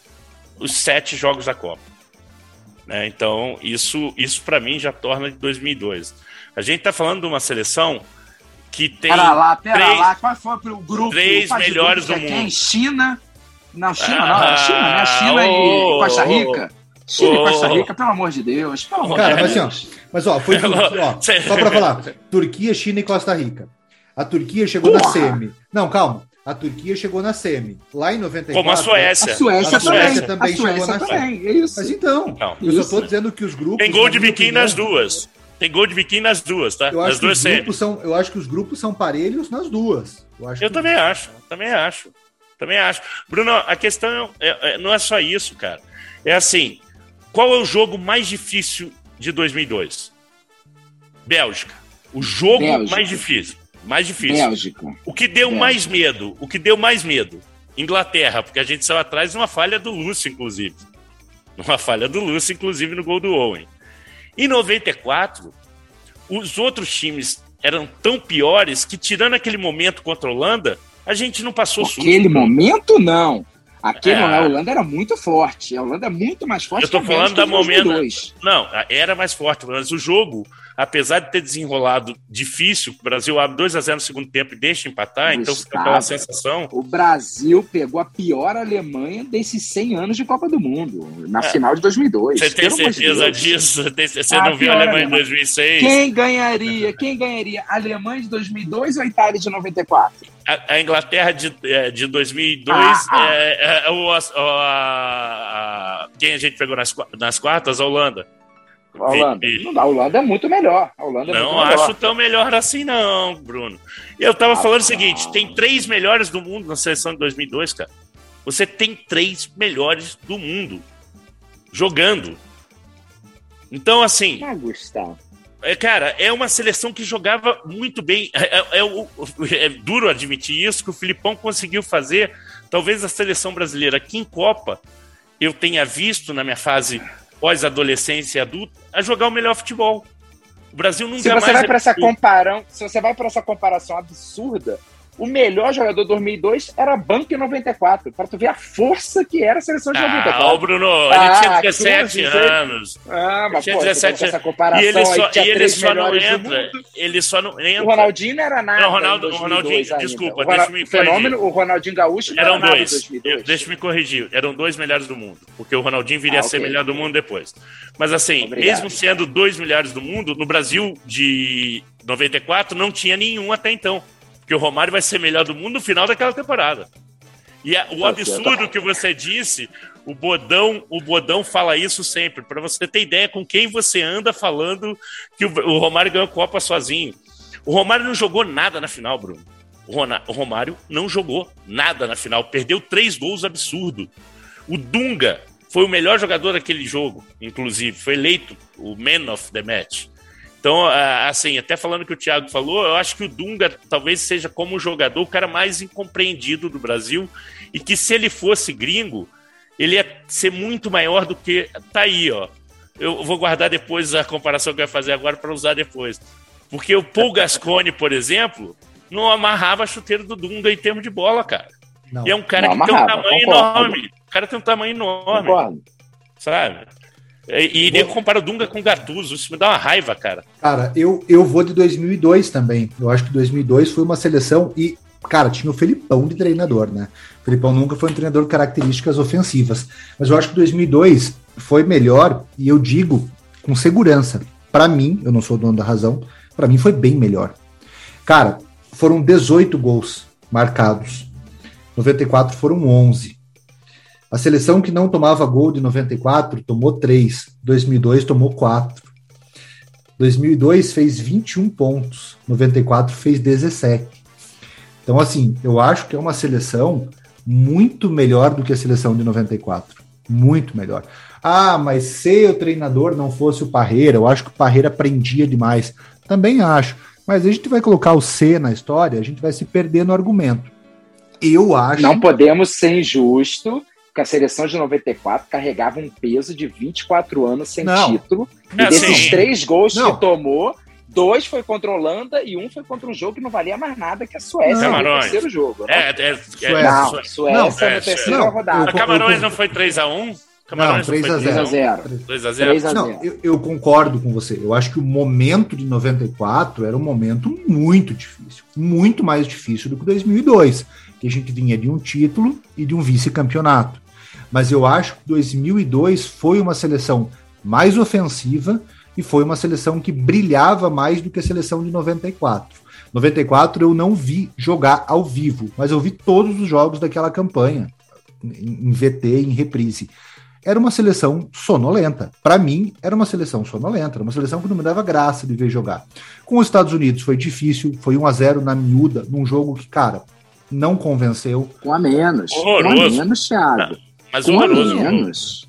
[SPEAKER 2] os sete jogos da Copa. Né? Então, isso, isso para mim já torna de 2002. A gente está falando de uma seleção que tem.
[SPEAKER 3] Pera lá, pera
[SPEAKER 2] três-
[SPEAKER 3] lá. Qual foi o grupo?
[SPEAKER 2] três melhores
[SPEAKER 3] grupos
[SPEAKER 2] do
[SPEAKER 3] é quem?
[SPEAKER 2] mundo.
[SPEAKER 3] China. Não, China não,
[SPEAKER 2] Ah,
[SPEAKER 3] é China, né? China
[SPEAKER 2] ô,
[SPEAKER 3] e Costa Rica. China
[SPEAKER 2] ô.
[SPEAKER 3] e Costa Rica, pelo amor de Deus. Pelo amor
[SPEAKER 1] Cara,
[SPEAKER 3] de
[SPEAKER 1] mas assim,
[SPEAKER 3] Deus.
[SPEAKER 1] ó, mas ó, foi Turquia, ó, [laughs] só pra falar, Turquia, China e Costa Rica. A Turquia chegou na
[SPEAKER 3] Porra!
[SPEAKER 1] semi. Não, calma. A Turquia chegou na semi. Lá em 94.
[SPEAKER 2] Como a Suécia.
[SPEAKER 3] A Suécia,
[SPEAKER 1] A Suécia
[SPEAKER 3] também.
[SPEAKER 1] também
[SPEAKER 3] a Suécia
[SPEAKER 1] chegou na
[SPEAKER 3] também. É isso.
[SPEAKER 1] Mas então,
[SPEAKER 2] Então,
[SPEAKER 1] eu só tô dizendo que os grupos.
[SPEAKER 2] Tem gol
[SPEAKER 1] na
[SPEAKER 2] de
[SPEAKER 1] opinião,
[SPEAKER 2] nas duas. Tem gol de biquinho nas duas, tá?
[SPEAKER 1] Eu
[SPEAKER 2] nas
[SPEAKER 1] acho, que
[SPEAKER 2] duas
[SPEAKER 1] os
[SPEAKER 2] semis.
[SPEAKER 1] grupos são, eu acho que os grupos são parelhos nas duas. Eu, acho
[SPEAKER 2] Eu
[SPEAKER 1] que-
[SPEAKER 2] também acho, também acho. Também acho. Bruno, a questão é- é- não é só isso, cara. É assim: qual é o jogo mais difícil de 2002? Bélgica. O jogo
[SPEAKER 3] Bélgica.
[SPEAKER 2] mais difícil. Mais difícil.
[SPEAKER 3] Bélgica.
[SPEAKER 2] O que deu
[SPEAKER 3] Bélgica.
[SPEAKER 2] mais medo? O que deu mais medo? Inglaterra, porque a gente saiu atrás de uma falha do Lúcio, inclusive. Uma falha do Lúcio, inclusive, no gol do Owen. Em 94, os outros times eram tão piores que, tirando aquele momento contra a Holanda, a gente não passou susto.
[SPEAKER 3] Naquele momento, não. Aqui
[SPEAKER 2] É.
[SPEAKER 3] não, a Holanda era muito forte. A Holanda é muito mais forte
[SPEAKER 2] Eu tô
[SPEAKER 3] a
[SPEAKER 2] falando da
[SPEAKER 3] 2002.
[SPEAKER 2] Não, era mais forte, mas o jogo, apesar de ter desenrolado difícil, o Brasil abre 2 a 0 no segundo tempo e deixa empatar, então fica aquela sensação.
[SPEAKER 3] O Brasil pegou a pior Alemanha desses 100 anos de Copa do Mundo, na final de 2002.
[SPEAKER 2] É. Você tem certeza
[SPEAKER 3] Deus.
[SPEAKER 2] disso? Você
[SPEAKER 3] Ah,
[SPEAKER 2] não viu a Alemanha em
[SPEAKER 3] Alemanha.
[SPEAKER 2] 2006?
[SPEAKER 3] Quem ganharia? Quem ganharia? A Alemanha de 2002 ou a Itália de 94?
[SPEAKER 2] A, a Inglaterra de, é, de 2002,
[SPEAKER 3] Ah, ah.
[SPEAKER 2] é, é, o- a- a- quem a gente pegou nas, nas quartas? A Holanda.
[SPEAKER 3] A Holanda.
[SPEAKER 2] Felipe.
[SPEAKER 3] Não a Holanda é muito melhor. A Holanda é
[SPEAKER 2] Não
[SPEAKER 3] muito melhor.
[SPEAKER 2] acho tão melhor assim, não, Bruno. E eu tava
[SPEAKER 3] Ah,
[SPEAKER 2] falando o seguinte: tem três melhores do mundo na seleção de 2002, cara. Você tem três melhores do mundo jogando. Então, assim,
[SPEAKER 3] Ah, Gustavo.
[SPEAKER 2] É, cara, é uma seleção que jogava muito bem. É, é- é é duro admitir isso, que o Filipão conseguiu fazer. Talvez a seleção brasileira aqui em Copa eu tenha visto na minha fase pós-adolescência e adulta a jogar o melhor futebol. O Brasil nunca
[SPEAKER 3] Se você
[SPEAKER 2] mais
[SPEAKER 3] vai para essa comparão, se você vai para essa comparação absurda, o melhor jogador de 2002 era Banco em 94, para tu ver a força que era a seleção de
[SPEAKER 2] Ah,
[SPEAKER 3] 94.
[SPEAKER 2] o Bruno, ele
[SPEAKER 3] Ah,
[SPEAKER 2] tinha 17
[SPEAKER 3] 15,
[SPEAKER 2] anos.
[SPEAKER 3] Ah, mas
[SPEAKER 2] tinha
[SPEAKER 3] pô,
[SPEAKER 2] 17
[SPEAKER 3] 17 essa comparação
[SPEAKER 2] E ele só, e ele só não entra. Ele só não entra.
[SPEAKER 3] O Ronaldinho não era nada.
[SPEAKER 2] Não, o Ronaldo-
[SPEAKER 3] em 2002
[SPEAKER 2] o Ronaldinho,
[SPEAKER 3] ainda.
[SPEAKER 2] desculpa,
[SPEAKER 3] o, Ronald-
[SPEAKER 2] deixa me
[SPEAKER 3] fenômeno, o Ronaldinho Gaúcho
[SPEAKER 2] Eram dois.
[SPEAKER 3] 2002.
[SPEAKER 2] Eu- deixa eu me corrigir. Eram dois melhores do mundo. Porque o Ronaldinho viria
[SPEAKER 3] Ah,
[SPEAKER 2] a ser
[SPEAKER 3] ok.
[SPEAKER 2] melhor do mundo depois. Mas assim,
[SPEAKER 3] Obrigado.
[SPEAKER 2] mesmo sendo dois melhores do mundo, no Brasil de 94 não tinha nenhum até então. Porque o Romário vai ser melhor do mundo no final daquela temporada. E a- o
[SPEAKER 3] Tá
[SPEAKER 2] absurdo que você disse, o Bodão, o Bodão fala isso sempre, para você ter ideia com quem você anda falando que o, o Romário ganhou a Copa sozinho. O Romário não jogou nada na final, Bruno. O, o Romário não jogou nada na final, perdeu três gols absurdo. O Dunga foi o melhor jogador daquele jogo, inclusive, foi eleito o man of the match. Então, ah, assim, até falando o que o Thiago falou, eu acho que o Dunga talvez seja como jogador o cara mais incompreendido do Brasil e que se ele fosse gringo, ele ia ser muito maior do que tá aí, ó. Eu vou guardar depois a comparação que eu ia fazer agora para usar depois. Porque o Paul [laughs] Gascone, por exemplo, não amarrava a chuteira do Dunga em termos de bola, cara.
[SPEAKER 1] Não.
[SPEAKER 2] E é um cara
[SPEAKER 3] Não
[SPEAKER 2] que tem um
[SPEAKER 3] amarrava,
[SPEAKER 2] tamanho
[SPEAKER 3] concordo.
[SPEAKER 2] enorme. O cara tem um tamanho enorme,
[SPEAKER 3] Concordo.
[SPEAKER 2] sabe? E, e nego compara o Dunga com o Gattuso. Isso me dá uma raiva, cara.
[SPEAKER 1] Cara, eu, eu vou de 2002 também. Eu acho que 2002 foi uma seleção e, cara, tinha o Felipão de treinador, né? O Felipão nunca foi um treinador de características ofensivas. Mas eu acho que 2002 foi melhor e eu digo com segurança. Para mim, eu não sou o dono da razão, para mim foi bem melhor. Cara, foram 18 gols marcados. 94 foram 11. A seleção que não tomava gol de 94 tomou 3. 2002 tomou 4. 2002 fez 21 pontos. 94 fez 17. Então, assim, eu acho que é uma seleção muito melhor do que a seleção de 94. Muito melhor. Ah, mas se o treinador não fosse o Parreira, eu acho que o Parreira prendia demais. Também acho. Mas a gente vai colocar o C na história, a gente vai se perder no argumento. Eu acho.
[SPEAKER 3] Não podemos ser injusto, que a seleção de 94 carregava um peso de 24 anos sem
[SPEAKER 1] Não.
[SPEAKER 3] título. E
[SPEAKER 2] É,
[SPEAKER 3] desses
[SPEAKER 2] sim.
[SPEAKER 3] três gols
[SPEAKER 1] Não.
[SPEAKER 3] que tomou, dois foi contra a Holanda e um foi contra um jogo que não valia mais nada, que a Suécia
[SPEAKER 1] Não.
[SPEAKER 3] no
[SPEAKER 2] Camarões.
[SPEAKER 3] terceiro jogo. Né?
[SPEAKER 2] É, é, é,
[SPEAKER 1] Suécia.
[SPEAKER 3] não,
[SPEAKER 2] Suécia.
[SPEAKER 3] Suécia
[SPEAKER 1] Não,
[SPEAKER 3] na
[SPEAKER 2] é,
[SPEAKER 3] terceira
[SPEAKER 1] não,
[SPEAKER 3] rodada.
[SPEAKER 2] A Camarões não foi 3x1?
[SPEAKER 1] Não,
[SPEAKER 2] Camarões
[SPEAKER 1] 3 a 0.
[SPEAKER 3] 3x0.
[SPEAKER 2] 2x0?
[SPEAKER 3] 3 a
[SPEAKER 1] Não,
[SPEAKER 3] 0.
[SPEAKER 1] eu, eu concordo com você. Eu acho que o momento de 94 era um momento muito difícil. Muito mais difícil do que 2002, que a gente vinha de um título e de um vice-campeonato. Mas eu acho que 2002 foi uma seleção mais ofensiva e foi uma seleção que brilhava mais do que a seleção de 94. 94 eu não vi jogar ao vivo, mas eu vi todos os jogos daquela campanha, em VT, em reprise era uma seleção sonolenta. Para mim, era uma seleção sonolenta, era uma seleção que não me dava graça de ver jogar. Com os Estados Unidos foi difícil, foi 1 a 0 na miúda, num jogo que, cara, não convenceu.
[SPEAKER 3] Com a menos.
[SPEAKER 2] Horroroso.
[SPEAKER 3] Com a menos, Thiago.
[SPEAKER 2] Mas
[SPEAKER 3] Com a
[SPEAKER 2] horroroso.
[SPEAKER 3] menos.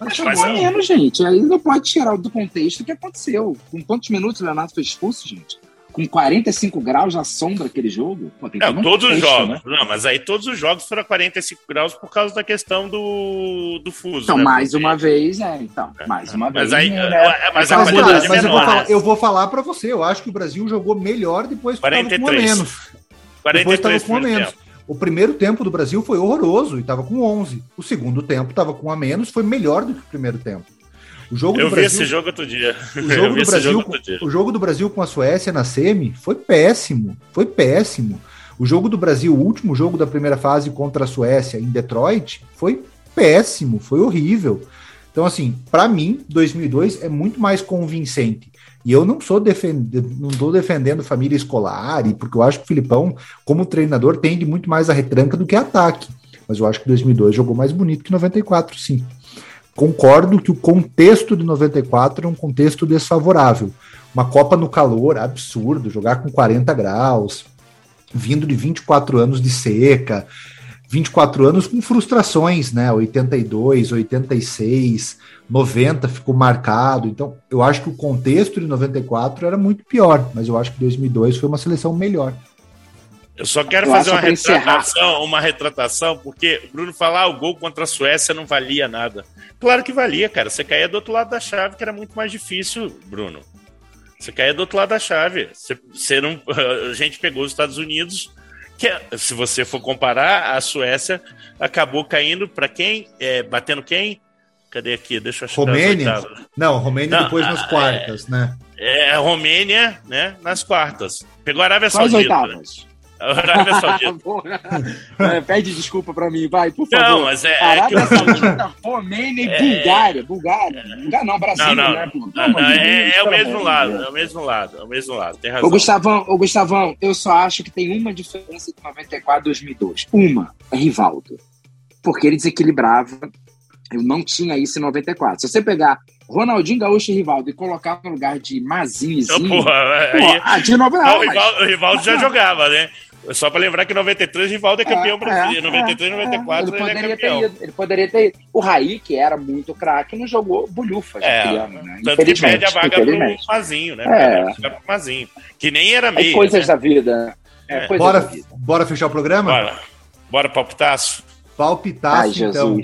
[SPEAKER 3] Mas a
[SPEAKER 2] não.
[SPEAKER 3] menos, gente. Aí não pode tirar do contexto o que aconteceu. Com quantos minutos o Leonardo foi expulso, gente? Com 45 graus na sombra aquele jogo? Pô, tem que
[SPEAKER 2] Não,
[SPEAKER 3] um
[SPEAKER 2] todos os
[SPEAKER 3] contexto,
[SPEAKER 2] jogos.
[SPEAKER 3] né?
[SPEAKER 2] Não, mas aí todos os jogos foram a 45 graus por causa da questão do, do fuso.
[SPEAKER 3] Então,
[SPEAKER 2] né?
[SPEAKER 3] mais
[SPEAKER 2] Porque-
[SPEAKER 3] uma vez, é, então. Mais uma
[SPEAKER 2] Mas
[SPEAKER 3] vez.
[SPEAKER 2] aí-
[SPEAKER 3] né?
[SPEAKER 2] é, mas a
[SPEAKER 3] Mas,
[SPEAKER 2] é
[SPEAKER 1] eu, vou falar, eu vou falar para você, eu acho que o Brasil jogou melhor depois que tava com a
[SPEAKER 2] 43.
[SPEAKER 1] menos. Depois
[SPEAKER 2] 43
[SPEAKER 1] tava com a menos.
[SPEAKER 2] tempo.
[SPEAKER 1] O primeiro tempo do Brasil foi horroroso e estava com 11. O segundo tempo estava com a menos, foi melhor do que o primeiro tempo.
[SPEAKER 2] O jogo eu do vi Brasil, esse jogo outro dia.
[SPEAKER 1] O [laughs] jogo, do Brasil, jogo o jogo do Brasil com a Suécia na semi foi péssimo. Foi péssimo. O jogo do Brasil, o último jogo da primeira fase contra a Suécia em Detroit, foi péssimo, foi horrível. Então, assim, para mim, 2002 é muito mais convincente. E eu não sou defendendo, não estou defendendo família escolar, e porque eu acho que o Filipão, como treinador, tende muito mais a retranca do que ataque. Mas eu acho que 2002 jogou mais bonito que 94, sim. Concordo que o contexto de 94 é um contexto desfavorável. Uma Copa no calor, absurdo, jogar com 40 graus, vindo de 24 anos de seca, 24 anos com frustrações, né? 82, 86, 90 ficou marcado. Então, eu acho que o contexto de 94 era muito pior, mas eu acho que 2002 foi uma seleção melhor.
[SPEAKER 2] Eu só quero eu fazer uma retratação, uma retratação, porque o Bruno falar ah, o gol contra a Suécia não valia nada. Claro que valia, cara. Você caía do outro lado da chave, que era muito mais difícil, Bruno. Você caía do outro lado da chave. Você, você não, [laughs] a gente pegou os Estados Unidos, que se você for comparar, a Suécia acabou caindo para quem? É, batendo quem? Cadê aqui? Deixa eu achar.
[SPEAKER 1] Romênia? Não, Romênia não, depois nas quartas,
[SPEAKER 2] é,
[SPEAKER 1] né?
[SPEAKER 2] É, a Romênia, né? Nas quartas. Pegou a Arábia Saudita.
[SPEAKER 3] Oitavas.
[SPEAKER 2] Arábia [laughs] Saudita.
[SPEAKER 3] é, pede desculpa pra mim, vai, por favor.
[SPEAKER 2] Não, mas é.
[SPEAKER 3] Arábia é Saudita, Romênia e é... Bulgária. Bulgária. Bulgária não, Brasil,
[SPEAKER 2] não, não,
[SPEAKER 3] né?
[SPEAKER 2] Não, não, é, é, o mesmo lado, é o mesmo lado, é o mesmo lado. Tem razão.
[SPEAKER 3] Ô, Gustavão, ô, Gustavão, eu só acho que tem uma diferença de 94 e 2002. Uma é Rivaldo. Porque ele desequilibrava. Eu não tinha isso em 94. Se você pegar Ronaldinho Gaúcho e Rivaldo e colocar no lugar de Mazinho e Zinho,
[SPEAKER 2] porra,
[SPEAKER 3] porra,
[SPEAKER 2] aí, de novo, não, não, o Rivaldo, o Rivaldo já jogava, né? Só para lembrar que 93 Rivaldo é campeão é, brasileiro. É, 93 e 94 é, ele, ele, é campeão.
[SPEAKER 3] Ter ido, ele poderia ter ido. O Raí, que era muito craque, não jogou bolhufa
[SPEAKER 2] é, criando, né? Tanto que pede a vaga pro Mazinho, né? É. Pro Mazinho. Que nem era meio.
[SPEAKER 3] coisas né? da vida.
[SPEAKER 1] É, é. Bora, da vida. bora fechar o programa?
[SPEAKER 2] Bora. Bora palpitaço?
[SPEAKER 1] Palpitaço, Ai, então.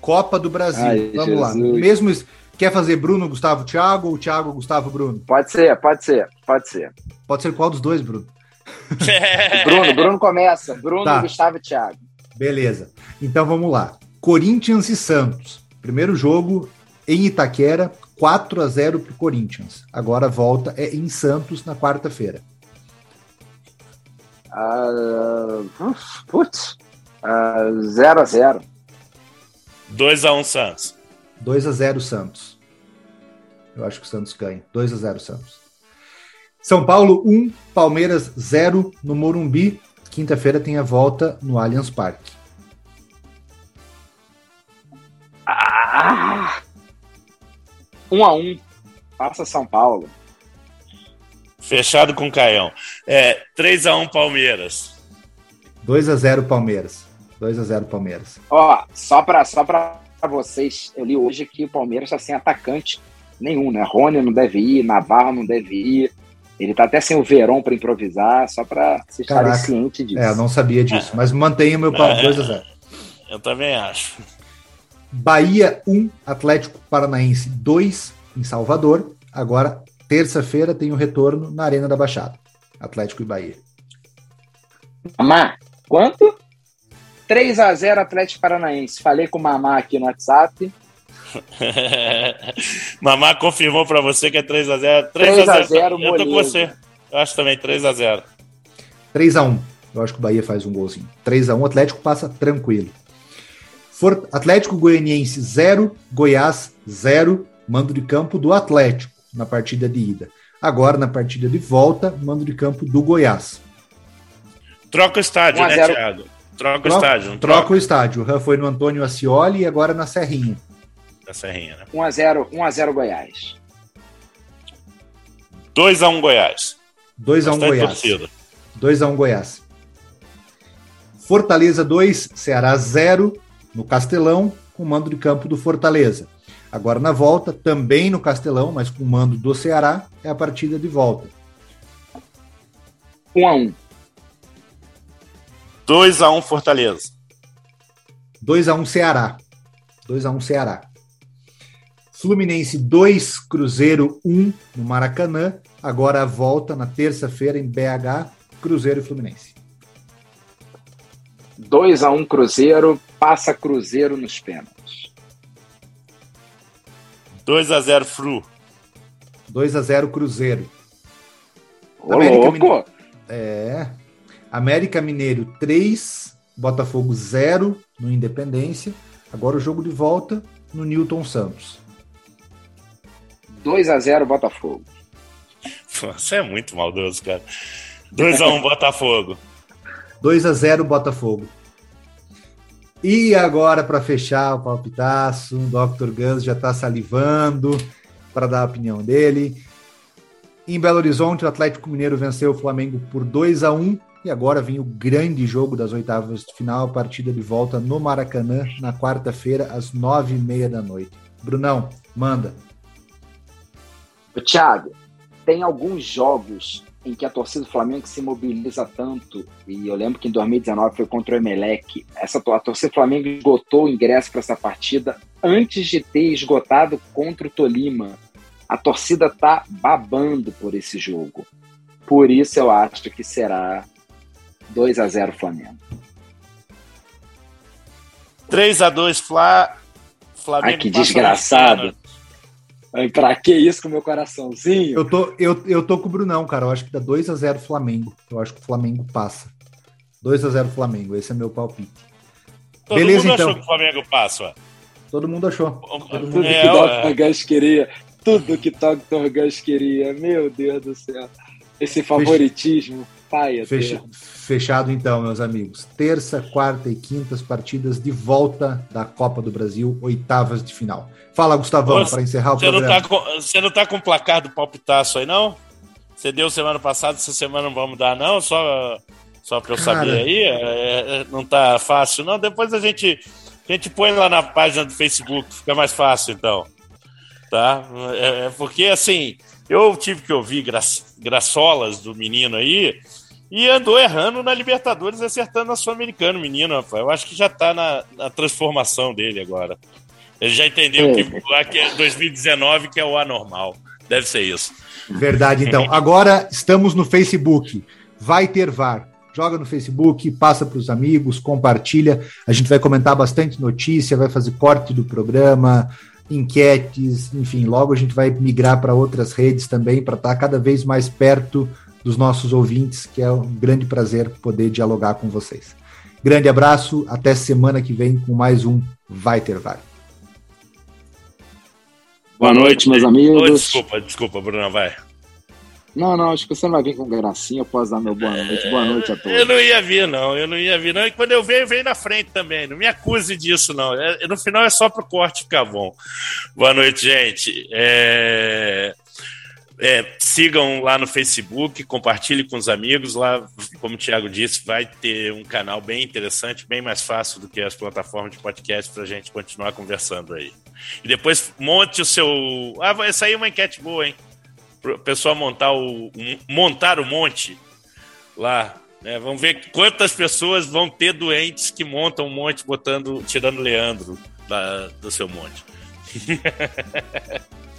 [SPEAKER 1] Copa do Brasil. Ai, Vamos Jesus. lá. Mesmo. Quer fazer Bruno, Gustavo, Thiago ou Thiago, Gustavo, Bruno?
[SPEAKER 3] Pode ser, pode ser, pode ser.
[SPEAKER 1] Pode ser qual dos dois, Bruno? [laughs]
[SPEAKER 3] Bruno, Bruno começa. Bruno, tá. Gustavo e Thiago.
[SPEAKER 1] Beleza. Então vamos lá. Corinthians e Santos. Primeiro jogo em Itaquera, 4 a 0 para o Corinthians. Agora volta é em Santos na quarta-feira.
[SPEAKER 3] Uh, putz, uh, 0 a 0
[SPEAKER 2] 2 a 1 Santos.
[SPEAKER 1] 2 a 0 Santos. Eu acho que o Santos ganha. 2 a 0 Santos. São Paulo 1, Palmeiras 0 no Morumbi. Quinta-feira tem a volta no Allianz Parque.
[SPEAKER 3] Ah, 1 a 1 Passa São Paulo.
[SPEAKER 2] Fechado com o Caião. É, 3 a 1 Palmeiras.
[SPEAKER 1] 2 a 0 Palmeiras. 2 a 0 Palmeiras.
[SPEAKER 3] Ó, só para só para vocês, eu li hoje que o Palmeiras está sem atacante nenhum, né? Rony não deve ir, Navarro não deve ir. Ele tá até sem o Verón para improvisar, só para vocês estarem cientes disso.
[SPEAKER 1] É, eu não sabia disso, mas mantenha o meu palco 2 a 0.
[SPEAKER 2] Eu também acho.
[SPEAKER 1] Bahia 1, Atlético Paranaense 2 em Salvador. Agora, terça-feira, tem o retorno na Arena da Baixada. Atlético e Bahia.
[SPEAKER 3] Mamá, quanto? 3 a 0 Atlético Paranaense. Falei com o Mamá aqui no WhatsApp. [laughs]
[SPEAKER 2] Mamá confirmou para você que é 3x0.
[SPEAKER 3] 3x0,
[SPEAKER 2] Eu tô com você. Eu acho também 3x0.
[SPEAKER 1] 3x1. Eu acho que o Bahia faz um golzinho. 3x1, Atlético passa tranquilo. For... Atlético Goianiense 0, Goiás 0, mando de campo do Atlético na partida de ida. Agora, na partida de volta, mando de campo do Goiás.
[SPEAKER 2] Troca o estádio, né, Thiago? Troca, troca o estádio.
[SPEAKER 1] Troca, troca o estádio. O Han foi no Antônio Ascioli e agora na Serrinha
[SPEAKER 2] da Serrinha, né?
[SPEAKER 3] 1x0 1x0 Goiás.
[SPEAKER 2] 2x1 Goiás.
[SPEAKER 1] 2x1 Goiás. 2x1 Goiás. Fortaleza 2, Ceará 0 no Castelão, com mando de campo do Fortaleza. Agora na volta, também no Castelão, mas com mando do Ceará, é a partida de volta.
[SPEAKER 3] 1x1.
[SPEAKER 2] 2x1 Fortaleza.
[SPEAKER 1] 2x1 Ceará. 2x1 Ceará. Fluminense 2, Cruzeiro 1 no Maracanã. Agora a volta na terça-feira em BH, Cruzeiro e Fluminense.
[SPEAKER 3] 2x1 um Cruzeiro, passa Cruzeiro nos pênaltis.
[SPEAKER 2] 2x0 Fru.
[SPEAKER 1] 2x0 Cruzeiro.
[SPEAKER 3] Ô,
[SPEAKER 1] América
[SPEAKER 3] louco!
[SPEAKER 1] Mineiro. É. América Mineiro 3, Botafogo 0 no Independência. Agora o jogo de volta no Newton Santos.
[SPEAKER 3] 2x0 Botafogo.
[SPEAKER 2] Você é muito maldoso, cara. 2x1 [laughs] Botafogo.
[SPEAKER 1] 2 a 0 Botafogo. E agora, para fechar o palpitaço, o Dr. Gans já está salivando para dar a opinião dele. Em Belo Horizonte, o Atlético Mineiro venceu o Flamengo por 2 a 1 e agora vem o grande jogo das oitavas de final, partida de volta no Maracanã, na quarta-feira, às nove e meia da noite. Brunão, manda.
[SPEAKER 3] Thiago, tem alguns jogos em que a torcida do Flamengo se mobiliza tanto, e eu lembro que em 2019 foi contra o Emelec, essa, a torcida do Flamengo esgotou o ingresso para essa partida antes de ter esgotado contra o Tolima. A torcida tá babando por esse jogo. Por isso eu acho que será 2 a 0 Flamengo.
[SPEAKER 2] 3x2 Fla... Flamengo.
[SPEAKER 3] Ai, que desgraçado. Pra que isso com o meu coraçãozinho?
[SPEAKER 1] Eu tô, eu, eu tô com o Brunão, cara. Eu acho que dá 2 a 0 Flamengo. Eu acho que o Flamengo passa. 2 a 0 Flamengo. Esse é meu palpite.
[SPEAKER 2] Todo
[SPEAKER 1] Beleza,
[SPEAKER 2] mundo
[SPEAKER 1] então.
[SPEAKER 2] achou que o Flamengo passa.
[SPEAKER 1] Todo mundo achou.
[SPEAKER 3] Tudo
[SPEAKER 2] É,
[SPEAKER 3] que
[SPEAKER 2] ué.
[SPEAKER 3] Dr. Queria. Tudo que Dr. Gus queria. Meu Deus do céu. Esse favoritismo. Pai,
[SPEAKER 1] Fecha- fechado então, meus amigos. Terça, quarta e quinta as partidas de volta da Copa do Brasil, oitavas de final. Fala, Gustavão, para encerrar o
[SPEAKER 2] Você não,
[SPEAKER 1] programa.
[SPEAKER 2] tá com, você não tá com o placar do palpitaço aí, não? Você deu semana passada, essa semana não vamos dar, não? Só, só pra eu
[SPEAKER 1] Cara.
[SPEAKER 2] saber aí? É, é, não tá fácil, não? Depois a gente, a gente põe lá na página do Facebook, fica mais fácil, então. Tá? É, é porque, assim, eu tive que ouvir gra, graçolas do menino aí e andou errando na Libertadores, acertando na Sul-Americana, menino, rapaz. Eu acho que já tá na, na transformação dele agora. Ele já entendeu
[SPEAKER 3] É.
[SPEAKER 2] que lá que é 2019 que é o anormal. Deve ser isso.
[SPEAKER 1] Verdade, então. Agora estamos no Facebook. Vai ter VAR. Joga no Facebook, passa para os amigos, compartilha. A gente vai comentar bastante notícia, vai fazer corte do programa, enquetes, enfim. Logo a gente vai migrar para outras redes também para estar cada vez mais perto dos nossos ouvintes, que é um grande prazer poder dialogar com vocês. Grande abraço, até semana que vem com mais um Vai Ter VAR.
[SPEAKER 3] Boa noite, meus amigos.
[SPEAKER 2] desculpa, desculpa, Bruno, vai.
[SPEAKER 3] Não, não, acho que você não vai vir com gracinha. Eu posso dar meu boa noite. Boa noite a
[SPEAKER 2] Eu
[SPEAKER 3] todos.
[SPEAKER 2] não ia vir, não. Eu não ia vir, não. E quando eu venho, venho na frente também. Não me acuse disso, não. É- no final é só pro corte ficar bom. Boa noite, gente. É, é, sigam lá no Facebook, compartilhe com os amigos. Lá, como o Thiago disse, vai ter um canal bem interessante, bem mais fácil do que as plataformas de podcast para a gente continuar conversando aí. E depois monte o seu. Ah, vai sair uma enquete boa, hein? Pro pessoal montar o, montar o monte lá. né? Vamos ver quantas pessoas vão ter doentes que montam um monte botando, tirando Leandro da- do seu monte. [laughs]